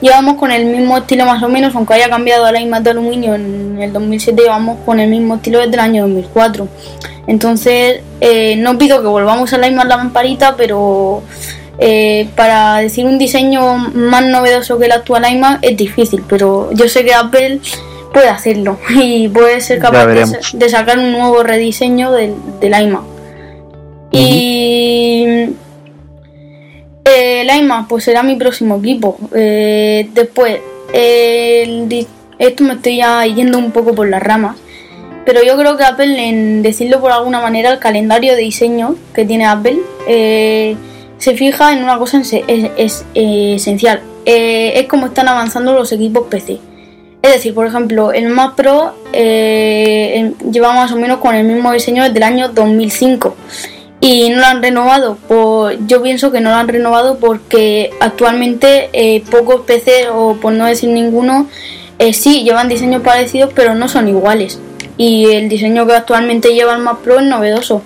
llevamos con el mismo estilo más o menos, aunque haya cambiado al iMac de aluminio en el 2007, llevamos con el mismo estilo desde el año 2004. Entonces, eh, no pido que volvamos al iMac la lamparita, pero eh, para decir un diseño más novedoso que el actual iMac es difícil, pero yo sé que Apple puede hacerlo [laughs] y puede ser capaz de, sacar un nuevo rediseño del, del iMac. Y eh, el iMac pues será mi próximo equipo. Eh, después, el esto me estoy ya yendo un poco por las ramas. Pero yo creo que Apple, en decirlo por alguna manera, el calendario de diseño que tiene Apple eh, se fija en una cosa es, es, esencial. Eh, es como están avanzando los equipos PC. Es decir, por ejemplo, el Mac Pro eh, lleva más o menos con el mismo diseño desde el año 2005. y no lo han renovado. Por, yo pienso que no lo han renovado porque actualmente eh, pocos PC, o por no decir ninguno, eh, sí llevan diseños parecidos, pero no son iguales. Y el diseño que actualmente lleva el Mac Pro es novedoso.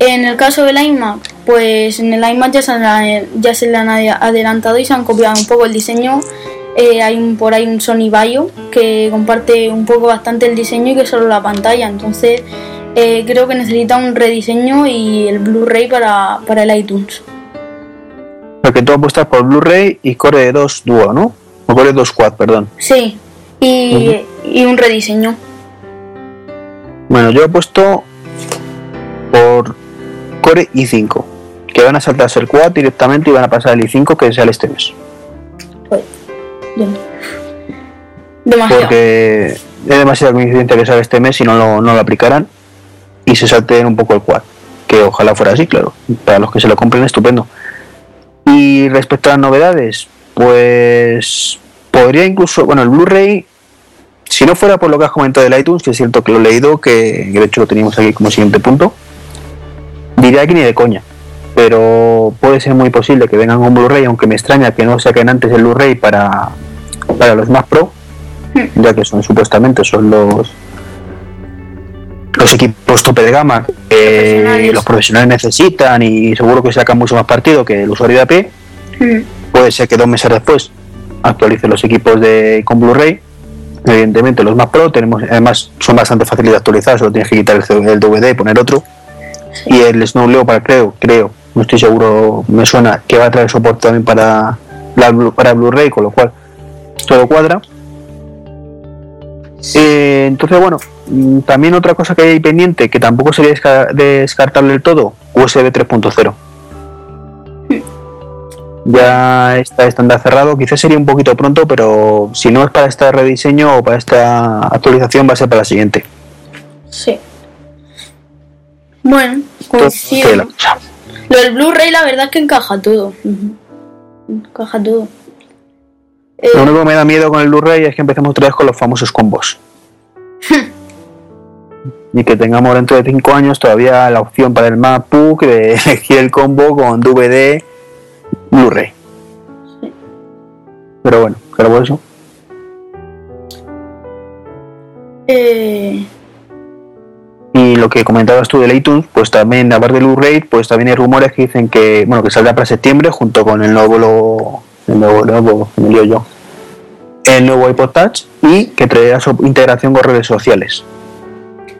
En el caso del iMac, pues en el iMac ya se, ya se le han adelantado y se han copiado un poco el diseño. Eh, hay un, por ahí un Sony Vaio que comparte un poco bastante el diseño y que solo la pantalla. Entonces eh, creo que necesita un rediseño y el Blu-ray para, el iTunes. Porque tú apuestas por Blu-ray y Core 2 Duo, ¿no? O Core 2 Quad, perdón. Sí, y, un rediseño. Bueno, yo he puesto por Core i5, que van a saltarse el Quad directamente y van a pasar el i5 que sale este mes. Porque es demasiado coincidente que sale este mes y no lo, no lo aplicaran y se salten un poco el quad. Que ojalá fuera así, claro. Para los que se lo compren, estupendo. Y respecto a las novedades, pues podría incluso, bueno, el Blu-ray, si no fuera por lo que has comentado del iTunes, que es cierto que lo he leído, que de hecho lo teníamos aquí como siguiente punto, diría que ni de coña. Pero puede ser muy posible que vengan un Blu-ray, aunque me extraña que no saquen antes el Blu-ray para, para los más pro, hmm. ya que son supuestamente son los los equipos tope de gama que los profesionales necesitan y seguro que sacan mucho más partido que el usuario de AP, mm. puede ser que dos meses después actualicen los equipos de con Blu-ray. Evidentemente los más pro tenemos, además son bastante fáciles de actualizar, solo tienes que quitar el, DVD y poner otro. Y el Snow Leopard creo, creo, no estoy seguro, me suena que va a traer soporte también para, para Blu-ray, con lo cual todo cuadra. Eh, entonces, bueno, mm, también otra cosa que hay pendiente, que tampoco sería descartable del todo, USB 3.0. Ya está estándar cerrado, quizás sería un poquito pronto, pero si no es para este rediseño o para esta actualización, va a ser para la siguiente. Sí. Bueno, coincido. Lo del Blu-ray, la verdad es que encaja todo. Encaja todo. Lo único que me da miedo con el Blu-ray es que empecemos otra vez con los famosos combos. [laughs] y que tengamos dentro de 5 años todavía la opción para el MacBook de [laughs] elegir el combo con DVD Blu-ray. Pero bueno, claro por eso. Eh... Y lo que comentabas tú del iTunes, pues también, aparte del Blu-ray, pues también hay rumores que dicen que, bueno, que saldrá para septiembre junto con el nuevo, el nuevo, nuevo me yo, el nuevo iPod Touch y que traerá su integración con redes sociales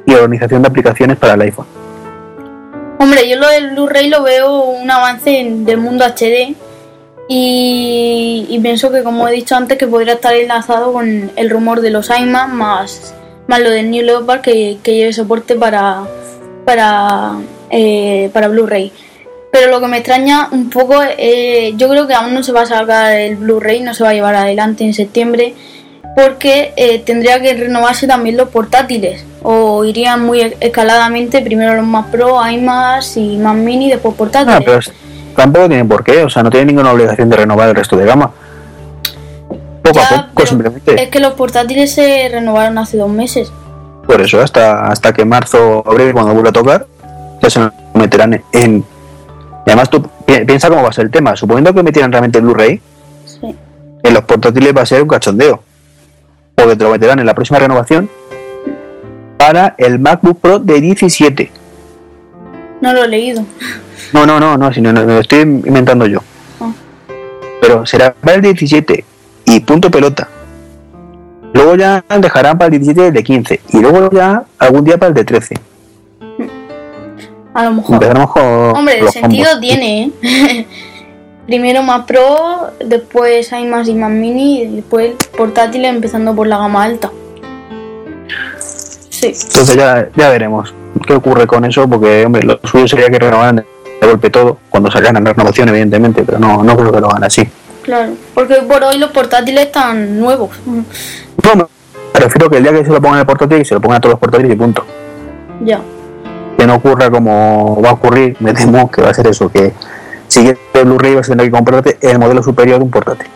y organización de aplicaciones para el iPhone. Hombre, yo lo del Blu-ray lo veo un avance del mundo HD y, pienso que, como he dicho antes, que podría estar enlazado con el rumor de los iMac más, más lo del New Leopard que, lleve soporte para, para, eh, para Blu-ray. Pero lo que me extraña un poco, eh, yo creo que aún no se va a sacar el Blu-ray, no se va a llevar adelante en septiembre, porque eh, tendría que renovarse también los portátiles, o irían muy escaladamente, primero los más Pro, más y más Mini, después portátiles. Ah, pero tampoco tienen por qué, o sea, no tienen ninguna obligación de renovar el resto de gama. Poco a poco, simplemente. Es que los portátiles se renovaron hace dos meses. Por eso, hasta, hasta que marzo, abril, cuando vuelva a tocar, ya se meterán en y además tú piensa cómo va a ser el tema. Suponiendo que metieran realmente el Blu-ray, en los portátiles va a ser un cachondeo. Porque te lo meterán en la próxima renovación para el MacBook Pro de 17. No lo he leído. No, no, no, no, sino me lo estoy inventando yo. Ah. Pero será para el 17 y punto pelota. Luego ya dejarán para el 17 el de 15 y luego ya algún día para el de 13. A lo mejor. Hombre, el sentido tiene, ¿eh? [laughs] Primero más Pro, después hay más y más mini y después portátiles empezando por la gama alta. Sí. Entonces ya, ya veremos qué ocurre con eso, porque hombre, lo suyo sería que renovaran de golpe todo, cuando salgan en renovación, evidentemente, pero no, no creo que lo hagan así. Claro, porque por hoy los portátiles están nuevos. No, me refiero que el día que se lo pongan en el portátil, se lo pongan a todos los portátiles y punto. Ya que no ocurra como va a ocurrir, me temo que va a ser eso, que siguiendo el Blu-ray vas a tener que comprarte el modelo superior de un portátil.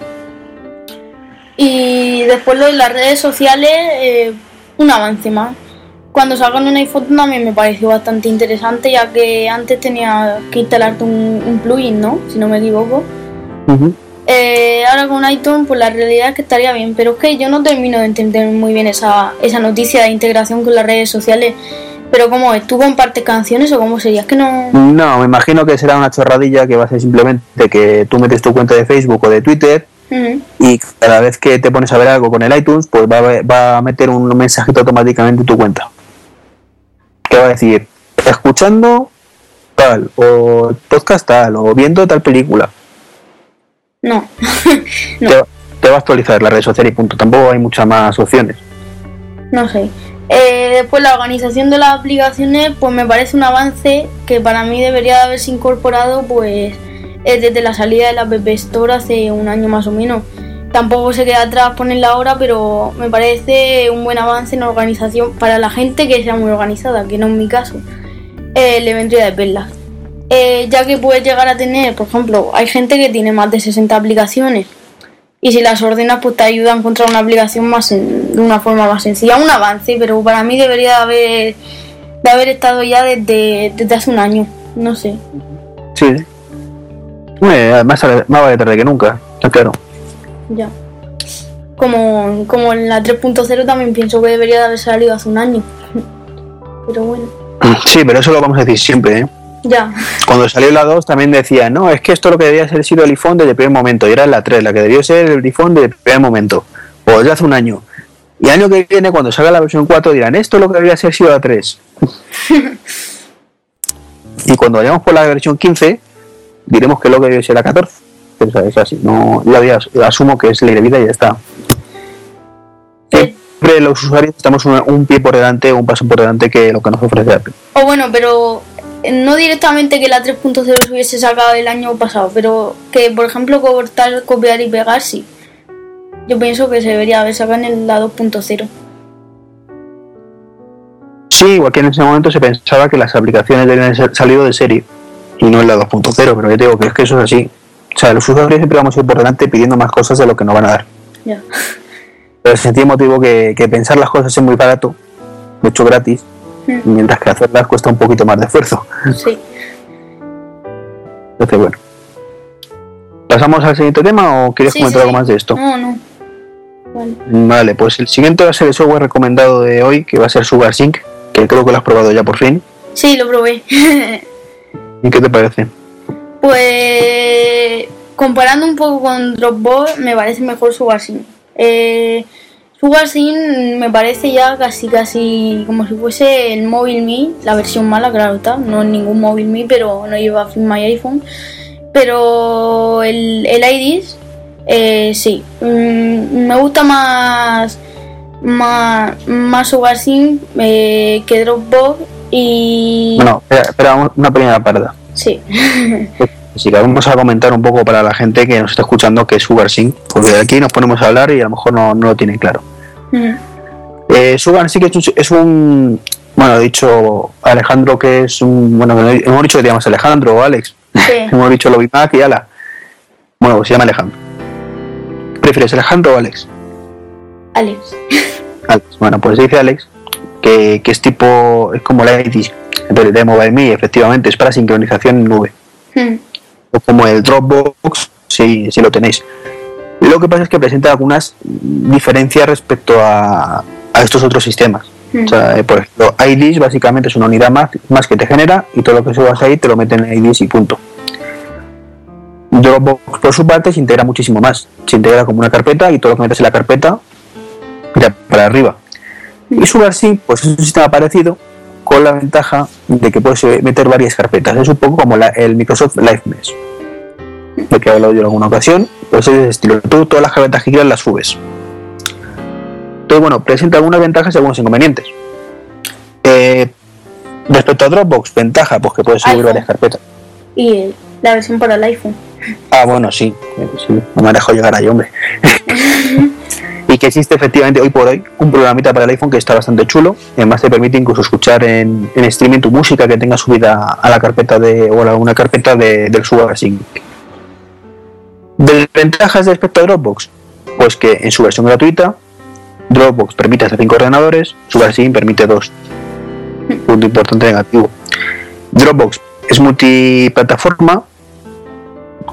Y después lo de las redes sociales, eh, un avance más. cuando sacan un iPhone también me pareció bastante interesante, ya que antes tenía que instalarte un, plugin, ¿no? Si no me equivoco. Eh, ahora con iTunes, pues la realidad es que estaría bien, pero es que yo no termino de entender muy bien esa, esa noticia de integración con las redes sociales. Pero ¿cómo es? ¿Tú compartes canciones o cómo sería? Es que no... No, me imagino que será una chorradilla que va a ser simplemente que tú metes tu cuenta de Facebook o de Twitter y cada vez que te pones a ver algo con el iTunes, pues va a, va a meter un mensajito automáticamente en tu cuenta. Que va a decir, escuchando tal, o podcast tal, o viendo tal película. No. [laughs] Te, va a actualizar la red social y punto. Tampoco hay muchas más opciones. No sé. Eh, después la organización de las aplicaciones, pues me parece un avance que para mí debería de haberse incorporado, pues desde la salida de la App Store hace un año más o menos. Tampoco se queda atrás ponerla ahora, pero me parece un buen avance en organización para la gente que sea muy organizada, que no es mi caso, el evento de perlas. Eh, ya que puedes llegar a tener, por ejemplo, hay gente que tiene más de 60 aplicaciones y si las ordenas pues te ayuda a encontrar una aplicación más de una forma más sencilla, un avance, pero para mí debería de haber, de haber estado ya desde, desde hace un año, no sé. Sí, más, más vale tarde que nunca, está claro. Ya. Como, como en la 3.0 también pienso que debería de haber salido hace un año. [laughs] Pero bueno. Sí, pero eso lo vamos a decir siempre, ¿eh? Ya. Cuando salió la 2 también decía, no, es que esto lo que debería ser sido el iPhone desde el primer momento. Y era la 3, la que debió ser el iPhone desde el primer momento. O ya hace un año. Y el año que viene, cuando salga la versión 4, dirán, esto es lo que debería ser sido la 3. [laughs] y cuando vayamos por la versión 15, diremos que lo que debe ser la 14. Pero es así, no, asumo que es ley de vida y ya está. Siempre los usuarios estamos un, pie por delante, un paso por delante que lo que nos ofrece Apple. O bueno, pero no directamente que la 3.0 se hubiese sacado el año pasado, pero que por ejemplo cortar, copiar y pegar sí. Yo pienso que se debería haber sacado en la 2.0. Sí, igual que en ese momento se pensaba que las aplicaciones debían haber salido de serie y no en la 2.0, pero yo digo que es que eso es así. O sea, los usuarios siempre vamos a ir por delante pidiendo más cosas de lo que nos van a dar. Ya. Pero sentí motivo que, que, pensar las cosas es muy barato, hecho gratis, mientras que hacerlas cuesta un poquito más de esfuerzo. Sí. Entonces, bueno. ¿Pasamos al siguiente tema o quieres comentar algo más de esto? No, no. Vale. vale. pues el siguiente va a ser el software recomendado de hoy, que va a ser SugarSync, que creo que lo has probado ya por fin. Sí, lo probé. [laughs] ¿Y qué te parece? Pues comparando un poco con Dropbox, me parece mejor SugarSync. Eh, SugarSync me parece ya casi casi como si fuese el móvil Me, la versión mala, claro está, no es ningún móvil Me, pero no lleva My iPhone. Pero el, el IDIS, eh, sí, mm, me gusta más más, más SugarSync eh, que Dropbox y... Bueno, espera, una primera parada. Sí. [laughs] Así que vamos a comentar un poco para la gente que nos está escuchando que es SugarSync, porque aquí nos ponemos a hablar y a lo mejor no, lo tienen claro. Mm. Eh, SugarSync es un, es un, bueno, ha dicho Alejandro que es un, bueno, hemos dicho que te llamas Alejandro o Alex, [laughs] hemos dicho Lobimac y Ala. Bueno, pues se llama Alejandro. ¿Prefieres Alejandro o Alex? Alex. [laughs] Alex. Bueno, pues dice Alex que, es tipo, es como la de MobileMe, efectivamente, es para sincronización en nube. Hmm. O como el Dropbox, si, si lo tenéis. Lo que pasa es que presenta algunas diferencias respecto a, a estos otros sistemas. O sea, eh, por ejemplo, IDs básicamente es una unidad más, más que te genera y todo lo que subas ahí te lo meten en IDs y punto. Dropbox por su parte se integra muchísimo más. Se integra como una carpeta y todo lo que metes en la carpeta ya para arriba. Y SugarSync pues es un sistema parecido con la ventaja de que puedes meter varias carpetas. Es un poco como el Microsoft Live Mesh, de que he hablado yo en alguna ocasión. Pues es de estilo. Tú todas las carpetas que quieras las subes. Entonces, bueno, presenta algunas ventajas y algunos inconvenientes. Eh, respecto a Dropbox, ventaja, pues que puedes subir varias carpetas. Y la versión para el iPhone. Ah, bueno, sí. sí no me dejo llegar ahí, hombre. [laughs] y que existe efectivamente hoy por hoy un programita para el iPhone que está bastante chulo. Además te permite incluso escuchar en, en streaming tu música que tenga subida a la carpeta de o a una carpeta de, del SugarSync. Desventajas respecto a Dropbox, pues que en su versión gratuita Dropbox permite hasta 5 ordenadores, SugarSync permite 2. Punto importante negativo. Dropbox es multiplataforma,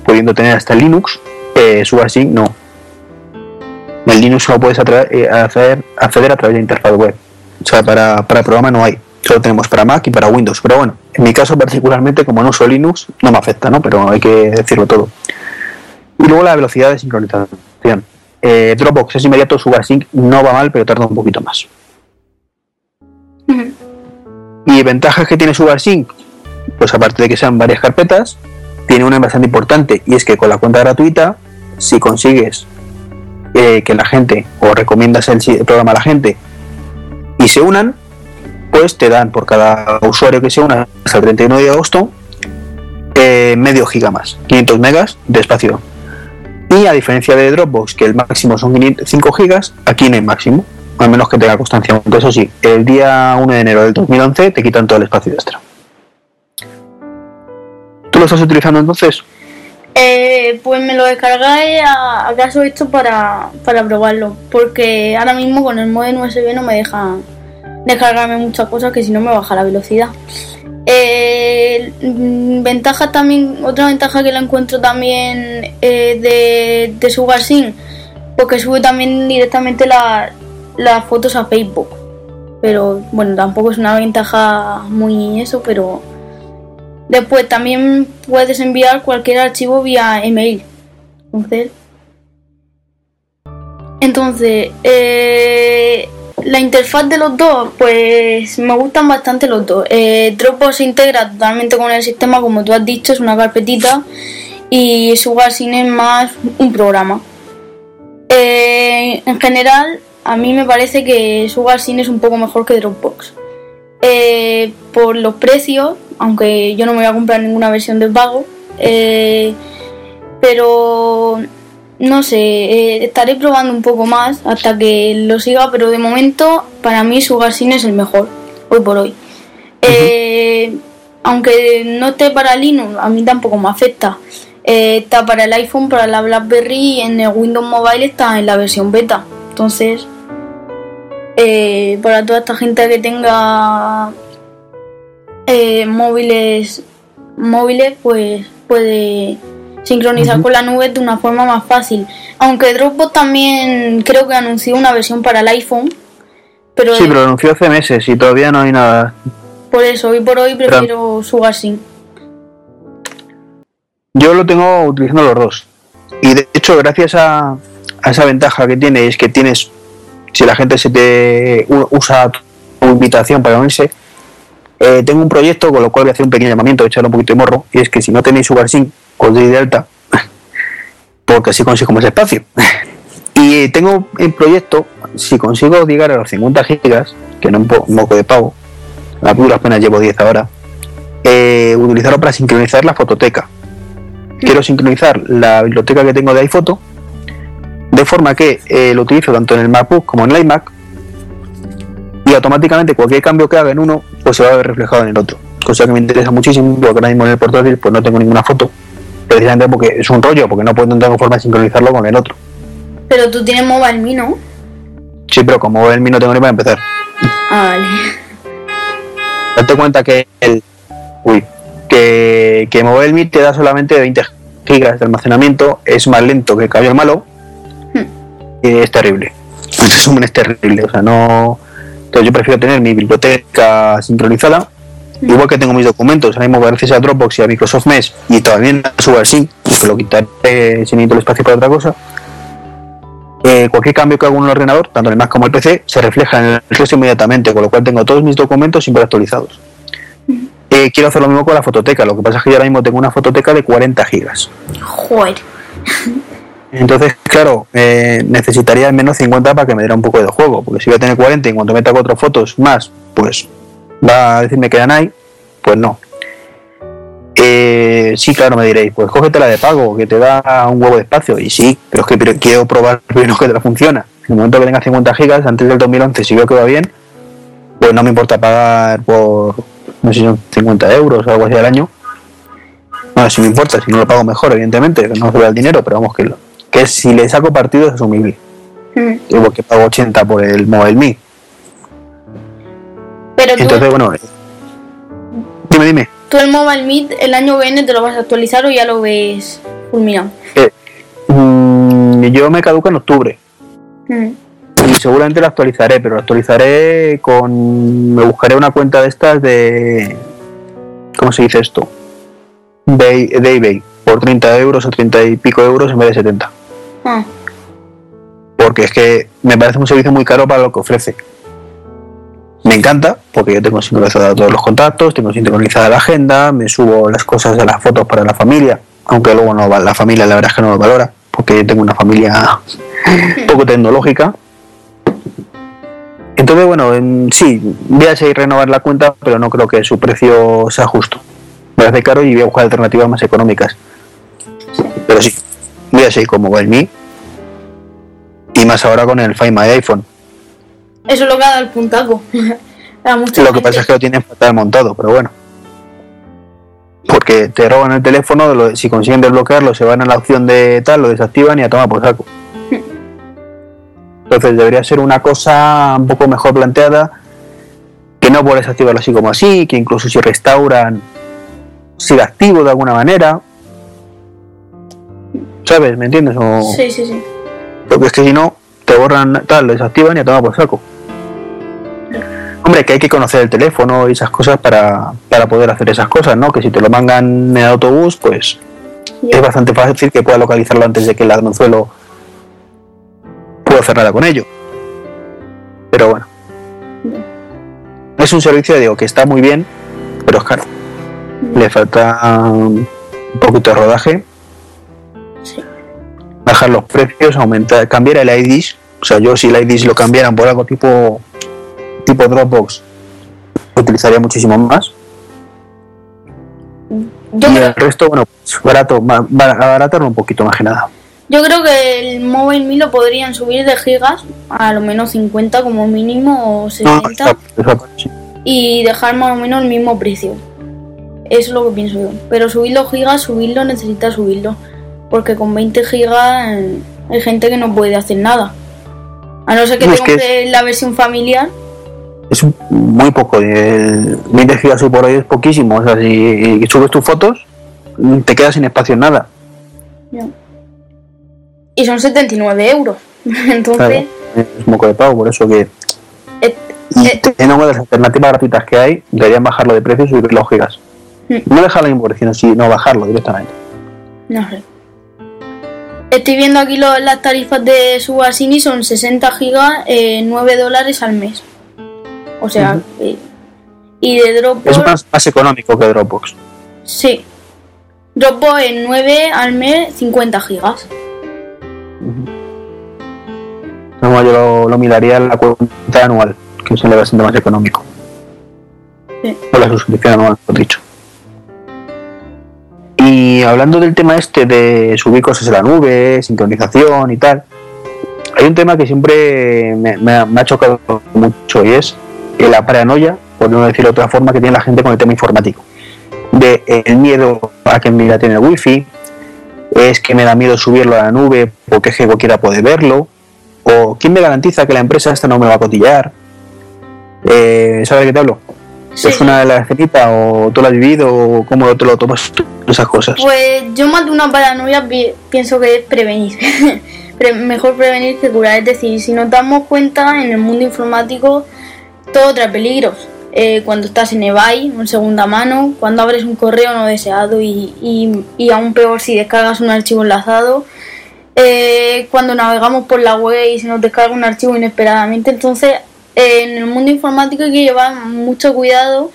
pudiendo tener hasta Linux. Eh, SugarSync no. En Linux solo puedes eh, acceder, acceder a través de interfaz web. O sea, para, para el programa no hay. Solo tenemos para Mac y para Windows. Pero bueno, en mi caso particularmente, como no uso Linux, no me afecta, ¿no? Pero hay que decirlo todo. Y luego la velocidad de sincronización. Eh, Dropbox es inmediato, SugarSync no va mal, pero tarda un poquito más. Y ventajas que tiene SugarSync, pues aparte de que sean varias carpetas, tiene una bastante importante y es que con la cuenta gratuita, si consigues eh, que la gente o recomiendas el, programa a la gente y se unan, pues te dan por cada usuario que se una hasta el 31 de agosto eh, medio giga más, 500 megas de espacio. Y a diferencia de Dropbox, que el máximo son 5 gigas, aquí no hay máximo, al menos que tenga constancia. Eso sí, el día 1 de enero del 2011 te quitan todo el espacio extra. ¿Tú lo estás utilizando entonces? Eh, pues me lo descargué a, acaso esto para, para probarlo, porque ahora mismo con el modem USB no me deja descargarme muchas cosas que si no me baja la velocidad. Eh, mm, ventaja también, otra ventaja que la encuentro también eh, de, de SugarSync, porque sube también directamente las fotos a Facebook. Pero bueno, tampoco es una ventaja muy eso, pero después también puedes enviar cualquier archivo vía email. Entonces, eh, la interfaz de los dos, pues me gustan bastante los dos. Eh, Dropbox se integra totalmente con el sistema, como tú has dicho, es una carpetita y SugarSync es más un programa. Eh, en general, a mí me parece que SugarSync es un poco mejor que Dropbox. Eh, por los precios, aunque yo no me voy a comprar ninguna versión de pago, pero no sé, eh, estaré probando un poco más hasta que lo siga, pero de momento para mí SugarSyn es el mejor, hoy por hoy. Eh, aunque no esté para Linux, a mí tampoco me afecta. Eh, está para el iPhone, para la BlackBerry y en el Windows Mobile está en la versión beta. Entonces, para toda esta gente que tenga móviles, móviles, pues puede sincronizar con la nube de una forma más fácil. Aunque Dropbox también creo que anunció una versión para el iPhone. Pero sí, pero anunció hace meses y todavía no hay nada. Por eso, hoy por hoy prefiero SugarSync. Yo lo tengo utilizando los dos. Y de hecho, gracias a, esa ventaja que tiene, es que tienes, si la gente se te usa tu invitación para unirse, eh, tengo un proyecto con lo cual voy a hacer un pequeño llamamiento, echarle un poquito de morro, y es que si no tenéis SugarSync, os doy de alta, [laughs] porque así consigo más espacio. [laughs] y tengo en proyecto, si consigo llegar a los 50 gigas, que no un, poco de pago, a duras apenas llevo 10 ahora, eh, utilizarlo para sincronizar la fototeca. Quiero sincronizar la biblioteca que tengo de iPhoto, de forma que eh, lo utilizo tanto en el MacBook como en el iMac, y automáticamente cualquier cambio que haga en uno, pues se va a ver reflejado en el otro. Cosa que me interesa muchísimo, porque ahora mismo en el portátil pues no tengo ninguna foto, precisamente porque es un rollo, porque no, puedo, tengo forma de sincronizarlo con el otro. Pero tú tienes Mobile Me, ¿no? Sí, pero con Mobile Me no tengo ni para empezar. Ah, vale. Date cuenta que el. Uy. Que, que Mobile Me te da solamente 20 gigas de almacenamiento, es más lento que el cabello malo. Es terrible. En resumen, es terrible. O sea, no. Entonces yo prefiero tener mi biblioteca sincronizada Igual que tengo mis documentos, ahora mismo gracias a Dropbox y a Microsoft Mesh y también a SugarSync, que lo quitaré si necesito el espacio para otra cosa. Eh, cualquier cambio que haga en un ordenador, tanto en el Mac como el PC, se refleja en el resto inmediatamente, con lo cual tengo todos mis documentos siempre actualizados. Eh, quiero hacer lo mismo con la fototeca, lo que pasa es que yo ahora mismo tengo una fototeca de 40 gigas. Joder. Entonces, claro, eh, necesitaría al menos 50 para que me diera un poco de juego, porque si voy a tener 40 y en cuanto meta cuatro fotos más, pues va a decirme que hay, pues no. Eh, sí, claro, me diréis, pues cógete la de pago, que te da un huevo de espacio. Y sí, pero es que quiero probar [laughs] primero que te la funciona. En el momento que tenga 50 gigas, antes del 2011, si veo que va bien, pues no me importa pagar por, no sé, 50 euros o algo así al año. No, si me importa, si no lo pago mejor, evidentemente, no se el dinero, pero vamos, que, que si le saco partido es asumible. Mm. Igual que pago 80 por el Mobile Me Pero tú, Entonces, bueno, eh, dime, dime. tú el Mobile Meet el año viene te lo vas a actualizar o ya lo ves fulminado. Eh, mm, yo me caduca en octubre Mm. y seguramente lo actualizaré, pero lo actualizaré con. Me buscaré una cuenta de estas de. ¿Cómo se dice esto? De, de eBay, por 30 euros o 30 y pico euros en vez de 70. Porque es que me parece un servicio muy caro para lo que ofrece. Me encanta, porque yo tengo sincronizado todos los contactos, tengo sincronizada la agenda, me subo las cosas de las fotos para la familia, aunque luego no la familia la verdad es que no lo valora, porque yo tengo una familia [laughs] poco tecnológica. Entonces, bueno, en- sí, voy a seguir renovar la cuenta, pero no creo que su precio sea justo. Me parece caro y voy a buscar alternativas más económicas. Pero sí, voy a seguir con MobileMe y más ahora con el Find My iPhone. eso es lo que ha dado el puntaco. [laughs] Lo que pasa es que lo tienen fatal montado, pero bueno. Porque te roban el teléfono, si consiguen desbloquearlo, se van a la opción de tal, lo desactivan y a tomar por saco. Entonces debería ser una cosa un poco mejor planteada, que no puedes activarlo así como así, que incluso si restauran, siga activo de alguna manera. ¿Sabes? ¿Me entiendes? O, Sí, sí, sí. Porque es que si no, te borran tal, lo desactivan y a tomar por saco. Hombre, que hay que conocer el teléfono y esas cosas para, para poder hacer esas cosas, ¿no? Que si te lo mangan en el autobús, pues es bastante fácil que pueda localizarlo antes de que el ladronzuelo pueda hacer nada con ello. Pero bueno. Es un servicio, digo, que está muy bien, pero es caro. Le falta um, un poquito de rodaje. Bajar los precios, aumentar, cambiar el IDs. O sea, yo si el IDs lo cambiaran por algo tipo tipo Dropbox, lo utilizaría muchísimo más. Yo y el resto, bueno, pues barato, ba- ba- abaratarlo un poquito más que nada. yo creo que el Mobile Me lo podrían subir de gigas a lo menos 50 como mínimo o No, 60 está- está- sí. y dejar más o menos el mismo precio. Eso es lo que pienso yo. Pero subir los gigas, subirlo, necesita subirlo. Porque con 20 gigas hay gente que no puede hacer nada. A no ser que No, te es que- compres la versión familiar. es muy poco. El 20 gigas por hoy es poquísimo. O sea, si subes tus fotos, te quedas sin espacio en nada. Y son 79 euros. [laughs] Entonces, Claro, es moco de pago, por eso que. Y eh, teniendo en cuenta las alternativas gratuitas que hay, deberían bajarlo de precio y subir los gigas. Mm. No dejarlo en precio, sino no bajarlo directamente. no sé. Estoy viendo aquí lo- las tarifas de Subasini son 60 gigas, eh, 9 dólares al mes. O sea, eh, y de Dropbox, Es más, más económico que Dropbox. sí. Dropbox en 9 al mes, 50 gigas. No, yo lo, lo miraría en la cuenta anual, que sale bastante más económico. Sí. O la suscripción anual, mejor dicho. Y hablando del tema este de subir cosas a la nube, sincronización y tal, hay un tema que siempre me, ha, chocado mucho y es la paranoia, por no decirlo de otra forma, que tiene la gente con el tema informático. De el miedo a que mi tiene el wifi, es que me da miedo subirlo a la nube porque es que cualquiera puede verlo, o quién me garantiza que la empresa esta no me va a cotillar. Eh, ¿Sabes de qué te hablo? Sí. ¿Es una de las escenita o tú lo has vivido o cómo te lo tomas tú, esas cosas? Pues yo más de una paranoia pi- pienso que es prevenir. [laughs] Pre- mejor prevenir que curar. Es decir, si nos damos cuenta, en el mundo informático todo trae peligros. Eh, cuando estás en eBay, en segunda mano, cuando abres un correo no deseado y, y- y aún peor si descargas un archivo enlazado. Eh, cuando navegamos por la web y se nos descarga un archivo inesperadamente. Entonces, en el mundo informático hay que llevar mucho cuidado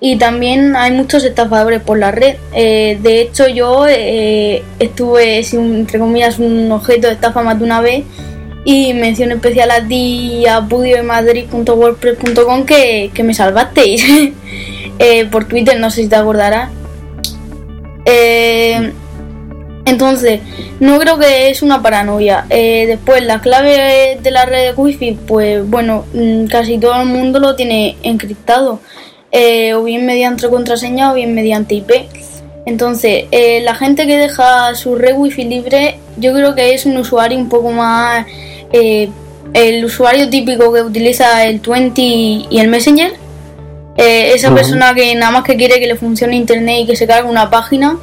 y también hay muchos estafadores por la red. Eh, de hecho, yo eh, estuve, entre comillas, un objeto de estafa más de una vez y mención especial a ti a budiodemadrid.wordpress.com que, que me salvasteis [laughs] eh, por Twitter, no sé si te acordarás. Eh, entonces, no creo que es una paranoia. Eh, después, la clave de la red de Wi-Fi, pues bueno, mm, casi todo el mundo lo tiene encriptado, eh, o bien mediante contraseña o bien mediante IP. Entonces, eh, la gente que deja su red Wi-Fi libre, yo creo que es un usuario un poco más. eh, el usuario típico que utiliza el 20 y el Messenger. Eh, esa persona que nada más que quiere que le funcione internet y que se cargue una página,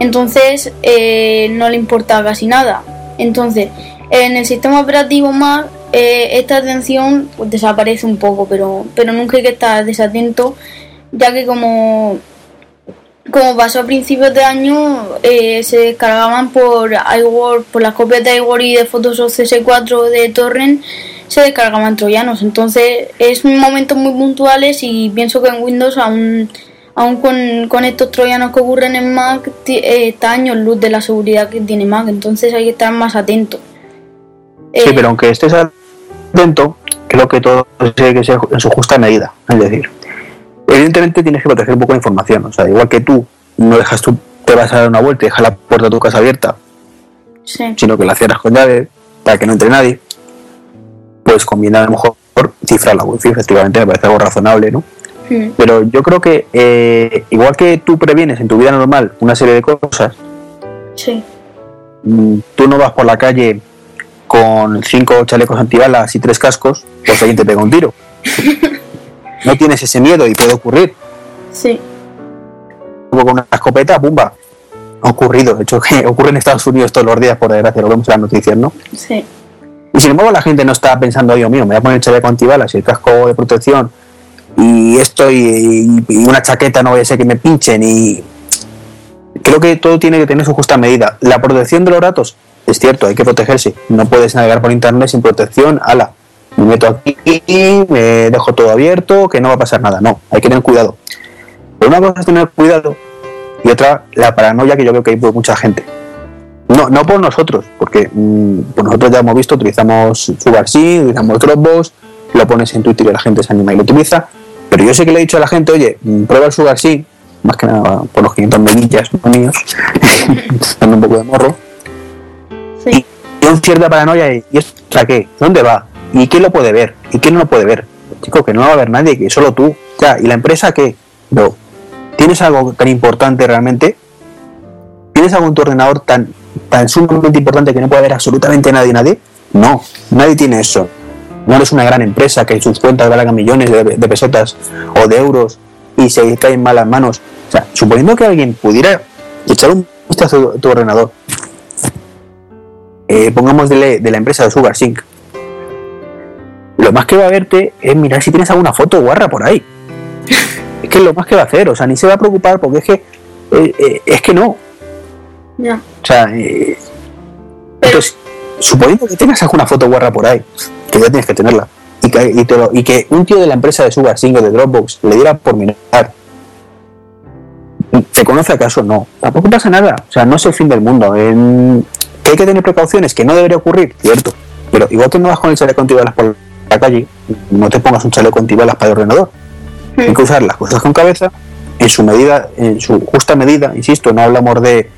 entonces eh, no le importa casi nada. Entonces, en el sistema operativo Mac, eh, esta atención pues, desaparece un poco, pero, pero nunca hay que estar desatento, ya que como, como pasó a principios de año, eh, se descargaban por iWord, por las copias de iWord y de Photoshop CS4 de Torrent, se descargaban troyanos. Entonces, es momentos muy puntuales y pienso que en Windows aún aún con, con estos troyanos que ocurren en Mac, eh, está años luz de la seguridad que tiene Mac, entonces hay que estar más atento. Sí, Eh, pero aunque estés atento, creo que todo tiene que ser en su justa medida. Es decir, evidentemente tienes que proteger un poco la información. O sea, igual que tú no dejas tú, te vas a dar una vuelta y dejas la puerta de tu casa abierta, sí, sino que la cierras con llave para que no entre nadie, pues conviene a lo mejor cifrar la wifi, efectivamente, me parece algo razonable, ¿no? Pero yo creo que eh, igual que tú previenes en tu vida normal una serie de cosas, sí, mm, tú no vas por la calle con cinco chalecos antibalas y tres cascos, pues alguien te pega un tiro. [laughs] No tienes ese miedo y puede ocurrir. sí, Como con una escopeta, ¡pumba! Ha ocurrido. De hecho, que [laughs] ocurre en Estados Unidos todos los días, por desgracia, lo vemos en las noticias, ¿no? sí, Y sin embargo, la gente no está pensando, Dios mío, me voy a poner el chaleco antibalas y el casco de protección y esto y, una chaqueta, no voy a ser que me pinchen y. Creo que todo tiene que tener su justa medida. La protección de los datos, es cierto, hay que protegerse. No puedes navegar por internet sin protección. Ala, me meto aquí, me dejo todo abierto, que no va a pasar nada. No, hay que tener cuidado. Pero una cosa es tener cuidado y otra, la paranoia que yo veo que hay por mucha gente. No, no por nosotros, porque mm, por nosotros ya hemos visto, utilizamos SugarSync, utilizamos Dropbox, lo pones en Twitter y la gente se anima y lo utiliza. Pero yo sé que le he dicho a la gente, oye, mm, prueba el SugarSync, más que nada por los 500 meguillas no míos, [laughs] dando un poco de morro. sí, Y un cierta paranoia, ¿y esto a qué? ¿Dónde va? ¿Y quién lo puede ver? ¿Y quién no lo puede ver? Chico, que no va a ver nadie, que solo tú. Ya, ¿y la empresa qué? No. ¿Tienes algo tan importante realmente? ¿Tienes algo en tu ordenador tan, tan sumamente importante que no puede ver absolutamente nadie, nadie? No, nadie tiene eso. No eres una gran empresa que sus cuentas valgan millones de, de pesetas o de euros y se caen en malas manos. O sea, suponiendo que alguien pudiera echar un vistazo a tu ordenador, eh, pongamos de, la- de la empresa de SugarSync, lo más que va a verte es mirar si tienes alguna foto guarra por ahí. [laughs] es que es lo más que va a hacer, o sea, ni se va a preocupar porque es que eh, eh, es que no. ya, O sea, eh, entonces, suponiendo que tengas alguna foto guarra por ahí, que ya tienes que tenerla, y que, y te lo- y que un tío de la empresa de SugarSync o de Dropbox le diera por mirar, ¿te conoce acaso? No. Tampoco pasa nada. O sea, no es el fin del mundo. En- que hay que tener precauciones, que no debería ocurrir, cierto. Pero igual que no vas con el chaleco antibalas por la calle, no te pongas un chaleco antibalas para el ordenador. Hay que usar las cosas con cabeza, en su medida, en su justa medida, insisto, no hablamos de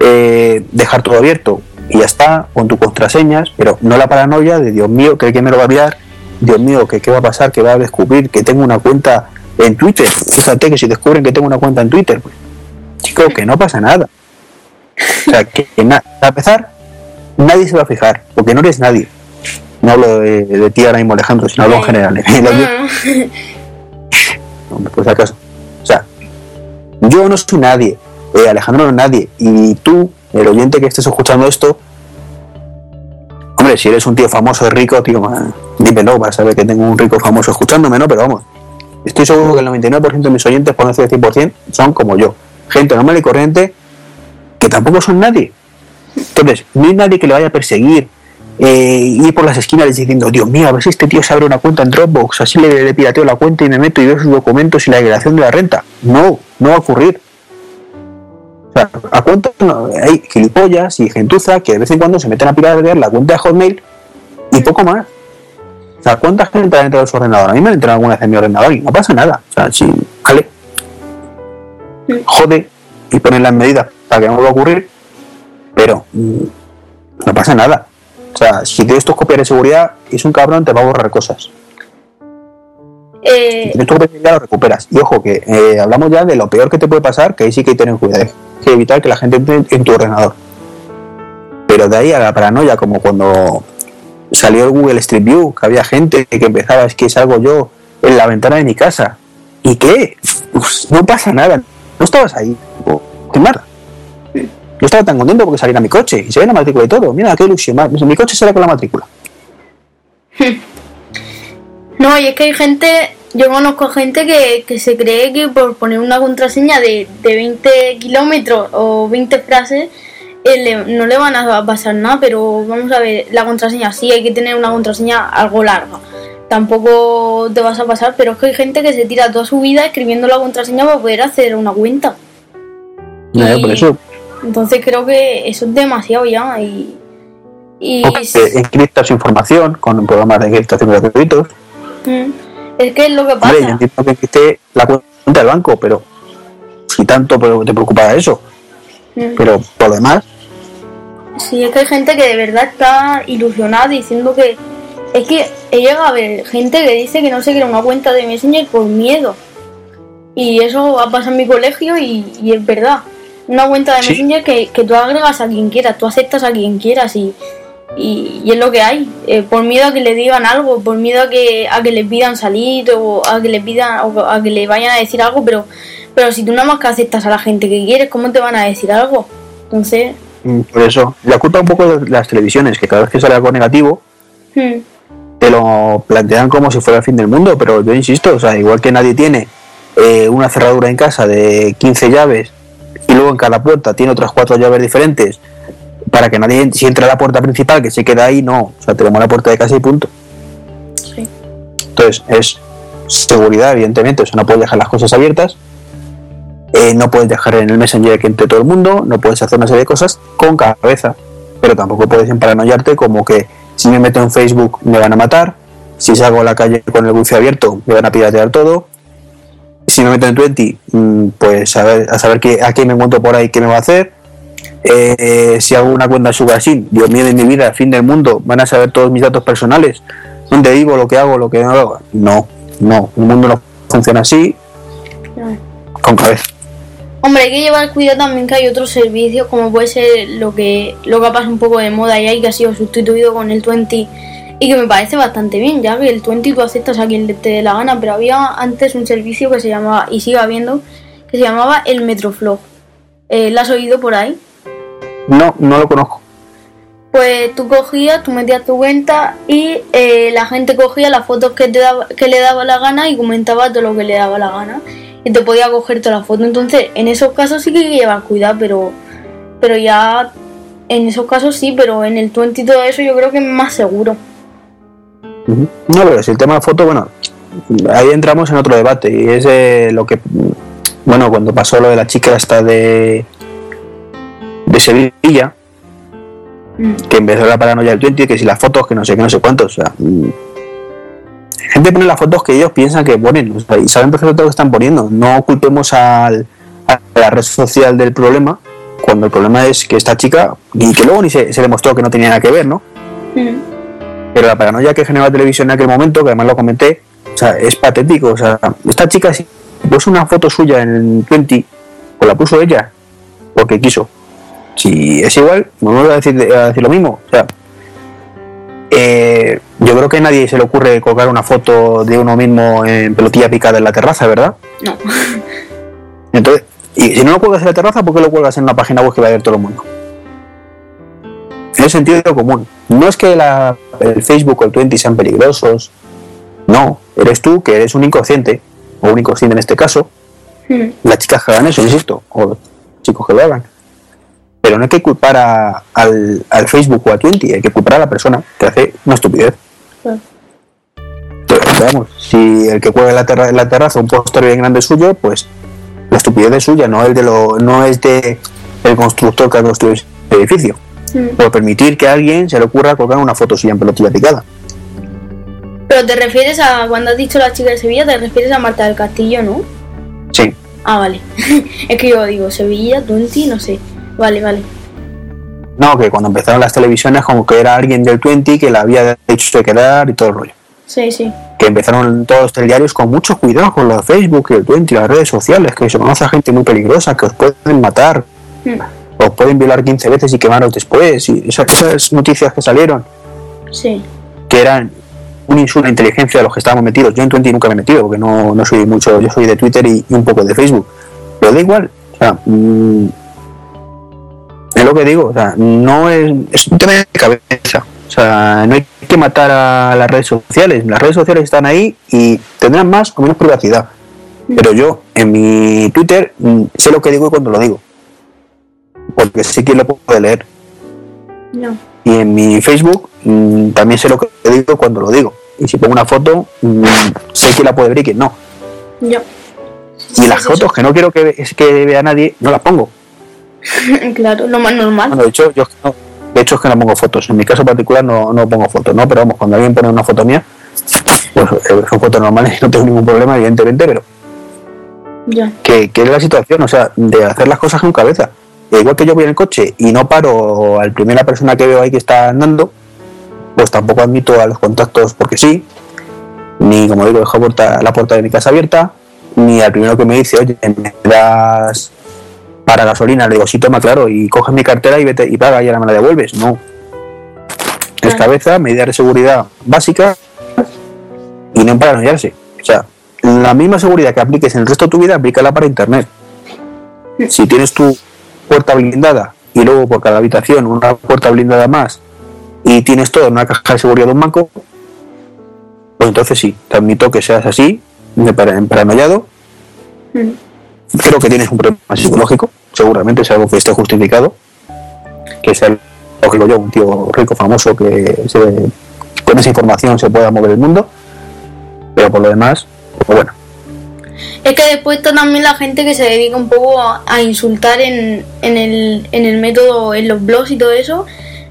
eh, dejar todo abierto y ya está, con tus contraseñas, pero no la paranoia de Dios mío, que me lo va a enviar, Dios mío, que qué va a pasar, que va a descubrir que tengo una cuenta en Twitter. Fíjate que si descubren que tengo una cuenta en Twitter, pues, chico, que no pasa nada. O sea, que, que na- para empezar, nadie se va a fijar, porque no eres nadie. No hablo de, de ti ahora mismo, Alejandro, sino hablo en general. [laughs] Ah, Hombre, pues acaso. O sea, yo no soy nadie, eh, Alejandro no es nadie, y tú, el oyente que estés escuchando esto, hombre, si eres un tío famoso y rico, tío, ma, dímelo para saber que tengo un rico famoso escuchándome, ¿no? Pero vamos, estoy seguro que el 99% de mis oyentes, por no decir el 100%, son como yo, gente normal y corriente, que tampoco son nadie. Entonces, no hay nadie que le vaya a perseguir, eh, ir por las esquinas diciendo, Dios mío, a ver si este tío se abre una cuenta en Dropbox, así le, le pirateo la cuenta y me meto y veo sus documentos y la declaración de la renta. No, no va a ocurrir. ¿A cuántos no? hay gilipollas y gentuza que de vez en cuando se meten a piratear la cuenta de Hotmail y poco más? O sea, ¿cuánta gente ha entrado en su ordenador? A mí me han entrado alguna vez en mi ordenador y no pasa nada. O sea, si, vale, jode y ponen las medidas para que no vuelva a ocurrir, pero mm, no pasa nada. O sea, si tienes tus copias de seguridad y es un cabrón, te va a borrar cosas. Si eh, copias de seguridad, lo recuperas. Y ojo, que eh, hablamos ya de lo peor que te puede pasar, que ahí sí que hay que tener cuidado. Hay que evitar que la gente entre en tu ordenador. Pero de ahí a la paranoia, como cuando salió el Google Street View, que había gente que empezaba, es que salgo yo en la ventana de mi casa y, ¿y qué? no pasa nada, no estabas ahí, qué nada. Yo estaba tan contento porque saliera mi coche y se ve la matrícula y todo. Mira, qué ilusión. Mi coche sale con la matrícula. [laughs] No, y es que hay gente, yo conozco gente que, se cree que por poner una contraseña de, de 20 kilómetros o 20 frases eh, no le van a pasar nada, pero vamos a ver, la contraseña sí, hay que tener una contraseña algo larga. Tampoco te vas a pasar, pero es que hay gente que se tira toda su vida escribiendo la contraseña para poder hacer una cuenta. por eso. Entonces creo que eso es demasiado ya y... y encripta su información con programas de encriptación gratuitos. Mm. Es que es lo que pasa. Que la cuenta del banco, pero si tanto te preocupa eso. Mm. Pero por lo demás, Sí, es que hay gente que de verdad está ilusionada diciendo que. Es que he llegado a ver gente que dice que no se quiere una cuenta de Messenger por miedo. Y eso ha pasado en mi colegio y, es verdad. Una cuenta de Messenger que, que, tú agregas a quien quieras, tú aceptas a quien quieras y, y, es lo que hay. Eh, por miedo a que le digan algo, por miedo a que, a que le pidan salir o a que le pidan o a que le vayan a decir algo, pero, pero si tú nada más que aceptas a la gente que quieres, ¿cómo te van a decir algo? Entonces, Mm, por eso, la culpa un poco de las televisiones, que cada vez que sale algo negativo, hmm. te lo plantean como si fuera el fin del mundo, pero yo insisto, o sea, igual que nadie tiene eh, una cerradura en casa de 15 llaves y luego en cada puerta tiene otras cuatro llaves diferentes, para que nadie, si entra a la puerta principal, que se queda ahí, no, o sea, tenemos la puerta de casa y punto. Entonces, es seguridad, evidentemente, o sea, no puedes dejar las cosas abiertas, eh, no puedes dejar en el Messenger que entre todo el mundo, no puedes hacer una serie de cosas con cabeza, pero tampoco puedes emparanoiarte como que si me meto en Facebook me van a matar, si salgo a la calle con el wifi abierto me van a piratear todo, si me meto en Twenty, mm, pues a, ver, a saber qué, a quién me encuentro por ahí, qué me va a hacer, eh, si hago una cuenta Sugar así, Dios mío de mi vida, fin del mundo, van a saber todos mis datos personales, dónde vivo, lo que hago, lo que no hago. No, no, el mundo no funciona así, con cabeza. Hombre, hay que llevar cuidado también que hay otros servicios, como puede ser lo que, lo que ha un poco de moda y hay que ha sido sustituido con el 20 y que me parece bastante bien, ya que el 20 tú aceptas a quien te dé la gana, pero había antes un servicio que se llamaba, y sigue habiendo, que se llamaba el Metroflog. Eh, ¿Lo has oído por ahí? No, no lo conozco. Pues tú cogías, tú metías tu cuenta y eh, la gente cogía las fotos que, te daba, que le daba la gana y comentaba todo lo que le daba la gana y te podía coger toda la foto. Entonces, en esos casos sí que hay que llevar cuidado, pero, pero ya en esos casos sí, pero en el 20 y todo eso yo creo que es más seguro. No, pero si el tema de foto, bueno, ahí entramos en otro debate y es lo que, bueno, cuando pasó lo de la chica hasta de, de Sevilla, mm. que empezó la paranoia del 20, que si las fotos, que no sé qué, no sé cuántos, o sea, mm, gente pone las fotos que ellos piensan que ponen y saben perfectamente lo que están poniendo. No culpemos al, a la red social del problema cuando el problema es que esta chica, y que luego ni se, demostró que no tenía nada que ver, ¿no? Mm. Pero la paranoia que generó la televisión en aquel momento, que además lo comenté, o sea, es patético. O sea, esta chica si puso una foto suya en el 20, pues la puso ella, porque quiso. Si es igual, voy a decir, a decir lo mismo. O sea, eh, yo creo que a nadie se le ocurre colgar una foto de uno mismo en pelotilla picada en la terraza, ¿verdad? No. [laughs] Entonces, y si no lo cuelgas en la terraza, ¿por qué lo cuelgas en una página web que va a ver todo el mundo? En el sentido común. No es que el Facebook o el Twenty sean peligrosos. No, eres tú que eres un inconsciente, o un inconsciente en este caso. Hmm. Las chicas que hagan eso, insisto, o los chicos que lo hagan. Pero no hay que culpar al, Facebook o a Twenty, hay que culpar a la persona que hace una estupidez. vamos, si el que juega en la, la terraza un póster bien grande suyo, pues la estupidez es suya, no, el de lo, no es de el constructor que ha construido el edificio. Mm. Por permitir que a alguien se le ocurra colgar una foto suya en pelotilla picada. Pero te refieres a, cuando has dicho la chica de Sevilla, te refieres a Marta del Castillo, ¿no? Sí. Ah, vale. [laughs] es que yo digo, Sevilla, Twenty, no sé. Vale, vale. No, que cuando empezaron las televisiones como que era alguien del 20 que la había dicho de quedar y todo el rollo. Sí, sí. Que empezaron todos los telediarios con mucho cuidado con los Facebook y el 20 y las redes sociales, que se conoce a gente muy peligrosa, que os pueden matar, mm. os pueden violar 15 veces y quemaros después, y esas, esas noticias que salieron. Sí. Que eran un insulto a la inteligencia de los que estábamos metidos. Yo en Twenty nunca me he metido porque no, no soy mucho, yo soy de Twitter y, y un poco de Facebook. Pero da igual, o sea, mm, es lo que digo, o sea, no es, es un tema de cabeza. O sea, no hay que matar a las redes sociales. Las redes sociales están ahí y tendrán más o menos privacidad. Pero yo, en mi Twitter, mm, sé lo que digo y cuando lo digo. Porque sé quién lo puede leer. No. Y en mi Facebook mm, también sé lo que digo cuando lo digo. Y si pongo una foto, mm, sé quién la puede ver y quién no. Yo. Y las fotos que no quiero que, que vea nadie, no las pongo. [laughs] claro, lo más normal. Bueno, de hecho, yo es que no, de hecho es que no pongo fotos. En mi caso particular no, no pongo fotos, ¿no? Pero vamos, cuando alguien pone una foto mía, pues eh, son fotos normales, [laughs] no tengo ningún problema, evidentemente, pero Ya. que, que es la situación, o sea, de hacer las cosas con cabeza. E igual que yo voy en el coche y no paro al primera persona que veo ahí que está andando, pues tampoco admito a los contactos porque sí, ni como digo, dejo la puerta de mi casa abierta, ni al primero que me dice, oye, me das para gasolina, le digo, sí, toma, claro, y coges mi cartera y vete y paga y ahora me la devuelves. No. Es Claro. cabeza, medidas de seguridad básicas y no para enrollarse. O sea, la misma seguridad que apliques en el resto de tu vida, aplícala para internet. Si tienes tu puerta blindada y luego por cada habitación una puerta blindada más y tienes todo en una caja de seguridad de un banco, pues entonces sí, te admito que seas así, de para- paranoiado. Mm. Creo que tienes un problema psicológico, seguramente es algo que esté justificado, que sea lo que yo, un tío rico, famoso, que con esa información se pueda mover el mundo, pero por lo demás, pues bueno. Es que después también la gente que se dedica un poco a, a insultar en, en, el, en el método, en los blogs y todo eso.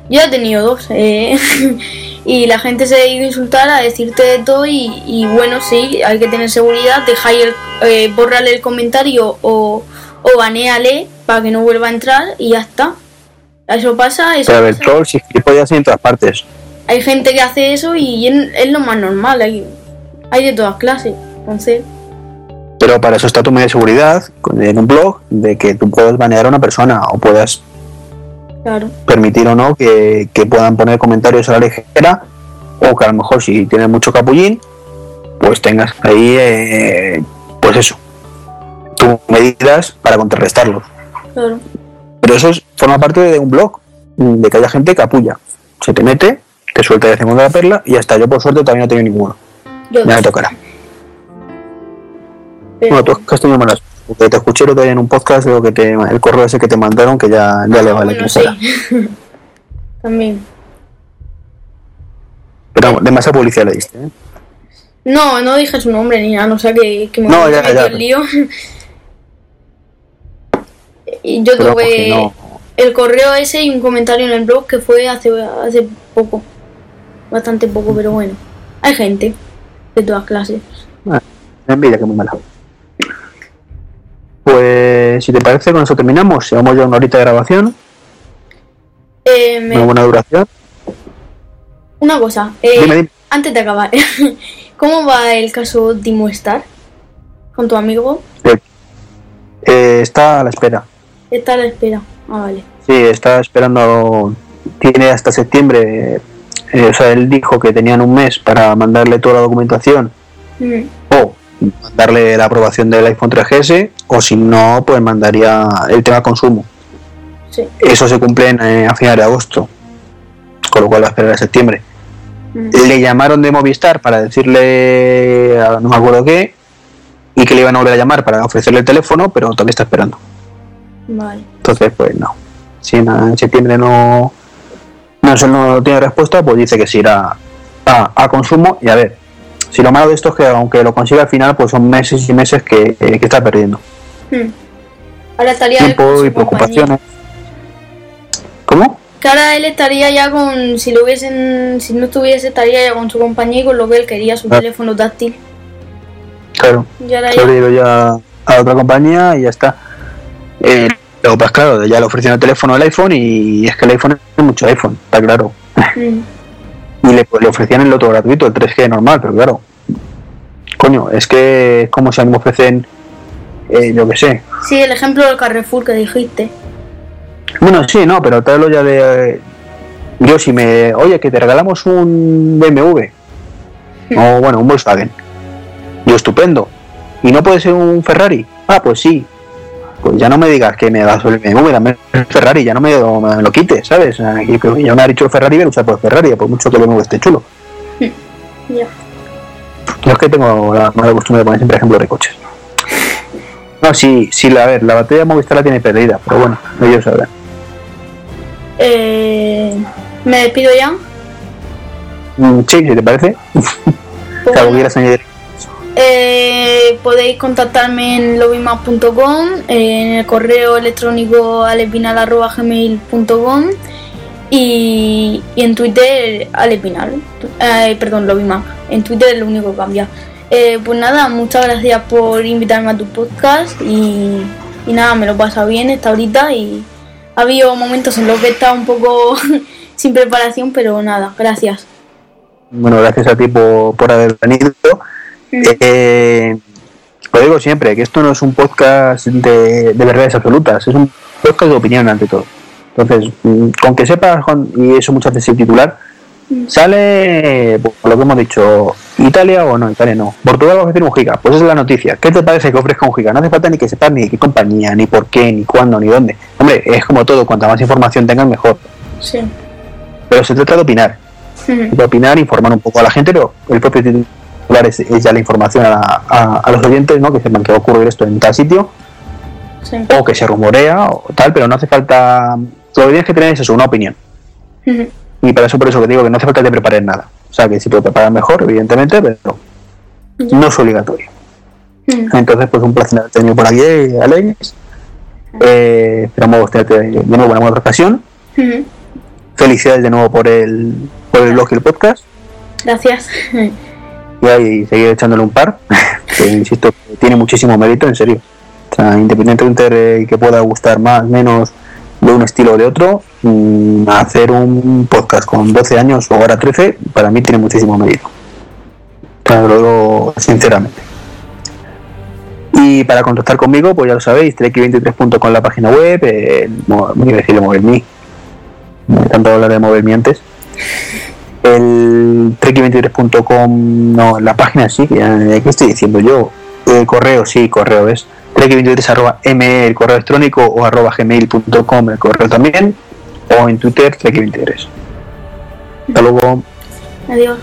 Yo he tenido dos. eh, [laughs] y la gente se dedica a insultar, a decirte de todo. Y, y bueno, sí, hay que tener seguridad. Deja ahí el, eh, bórrale el comentario o, o banéale para que no vuelva a entrar y ya está. Eso pasa. Eso Pero pasa. trolls y gilipollas hay en todas partes. Hay gente que hace eso y es, lo más normal. Hay, hay de todas clases. Entonces, Pero para eso está tu media de seguridad en un blog de que tú puedas banear a una persona o puedas claro. permitir o no que, que puedan poner comentarios a la ligera o que a lo mejor si tienes mucho capullín pues tengas ahí eh, pues eso tus medidas para contrarrestarlos Claro. pero eso es- forma parte de un blog de que haya gente capulla se te mete te suelta de segunda la perla y hasta yo por suerte todavía no he tenido ninguno. Yo ya me tocará. Pero- bueno tú has tenido malas porque te escuché el otro día en un podcast lo que te, el correo ese que te mandaron que ya, ya le Ah, vale bueno, que sí. [laughs] También. pero demasiada publicidad le diste ¿eh? No, no dije su nombre ni nada, no sé que, que me No, ya, ya. el lío. y [laughs] yo Pero tuve no- el correo ese y un comentario en el blog que fue hace, hace poco. Bastante poco, pero bueno. Hay gente de todas clases. Ah, me envidia que muy mala. Pues si te parece, con eso terminamos. Llevamos ya una horita de grabación, Eh, me- una buena duración. Una cosa, eh, Dime, dime. antes de acabar, [laughs] ¿cómo va el caso Timo Star? Con tu amigo, Eh, está a la espera. está a la espera. Ah, vale. Sí, está esperando. Tiene hasta septiembre. eh, o sea, él dijo que tenían un mes para mandarle toda la documentación Mm, mandarle la aprobación del iPhone 3GS o si no, pues mandaría el tema consumo. sí. Eso se cumple en, eh, a finales de agosto, con lo cual va a esperar a septiembre. Mm, le llamaron de Movistar para decirle, a- no me acuerdo qué, y que le iban a volver a llamar para ofrecerle el teléfono, pero todavía está esperando. Vale. Entonces, pues no. Si en, septiembre no, no, no tiene respuesta, pues dice que se irá a, a consumo. Y a ver, si lo malo de esto es que aunque lo consiga al final, pues son meses y meses que, que está perdiendo. Mm. Ahora estaría Tiempo y preocupaciones. ¿Cómo? Que ahora él estaría ya con, si lo hubiesen, si no estuviese, estaría ya con su compañía y con lo que él quería, su Ah. teléfono táctil. Claro. Y ahora se lo ya, ya a otra compañía y ya está. Eh, luego, pues claro, ya le ofrecieron el teléfono el iPhone y es que el iPhone es mucho iPhone, está claro. Mm, Y le, le ofrecían el otro gratuito, el 3G normal, pero claro. Coño, es que es como si a mí me ofrecen, eh, yo qué sé. Sí, el ejemplo del Carrefour que dijiste. Bueno, sí, no, pero tráelo ya de... eh, yo si me... Oye, que te regalamos un BMW. O bueno, un Volkswagen. Digo, estupendo. ¿Y no puede ser un Ferrari? Ah, pues sí. Pues ya no me digas que me das el BMW, dame el Ferrari, ya no me, me lo quites, ¿sabes? Aquí, ya me ha dicho el Ferrari, voy a por Ferrari, por mucho que el BMW esté chulo. [laughs] Ya. Yo es que tengo la mala costumbre de poner siempre ejemplos de coches. No, sí, sí, a ver, la batería de Movistar la tiene perdida, pero bueno, ellos sabrán. Eh, ¿Me despido ya? Mm, sí, si te parece. Pues [laughs] quieras añadir. Eh, podéis contactarme en lobbymac.com, en el correo electrónico alepinal.gmail.com y, y en Twitter alepinal, eh, perdón, lobbymac. En Twitter es lo único que cambia. Eh, pues nada, muchas gracias por invitarme a tu podcast y, nada, me lo he pasado bien esta ahorita y ha habido momentos en los que he estado un poco [laughs] sin preparación, pero nada, gracias. Bueno, gracias a ti por, por haber venido. Eh, lo digo siempre, que esto no es un podcast de, de verdades absolutas, es un podcast de opinión ante todo. Entonces, mm, con que sepas, y eso muchas veces el titular, sale, por lo que hemos dicho, Italia o no, Italia no, Portugal va a ofrecer un giga, pues esa es la noticia. ¿Qué te parece que ofrezca un giga? No hace falta ni que sepas ni qué compañía, ni por qué, ni cuándo, ni dónde. Hombre, es como todo, cuanta más información tengas, mejor. Sí. Pero se trata de opinar. De opinar, informar un poco a la gente, pero el propio titular es, es ya la información a, a- a los oyentes, ¿no? Que sepan que va a ocurrir esto en tal sitio, Sí. o que se rumorea, o tal, pero no hace falta. Lo que tienes que tener es eso, una opinión. Y para eso, por eso que digo que no hace falta que te prepares nada. O sea, que si te preparas mejor, evidentemente, pero no es obligatorio. Entonces, pues un placer haberte tenido por aquí, Alex. Eh, esperamos tenerte de nuevo en alguna otra ocasión. Felicidades de nuevo por el, por el blog y el podcast. Gracias. Y seguir echándole un par, [laughs] que insisto, tiene muchísimo mérito, en serio. O sea, independientemente de que pueda gustar más, menos de un estilo o de otro, mm, hacer un podcast con 12 años o ahora 13, para mí tiene muchísimo mérito. Lo digo sinceramente. Y para contactar conmigo, pues ya lo sabéis, trek23.com la página web, eh, me a decir no hay tanto hablar de MoverMe antes. El trek23.com, no, la página sí, ¿qué estoy diciendo yo? El correo, sí, correo es trek23 arroba me, el correo electrónico, o arroba gmail.com, el correo también, o en Twitter, trek23. Hasta luego. Adiós.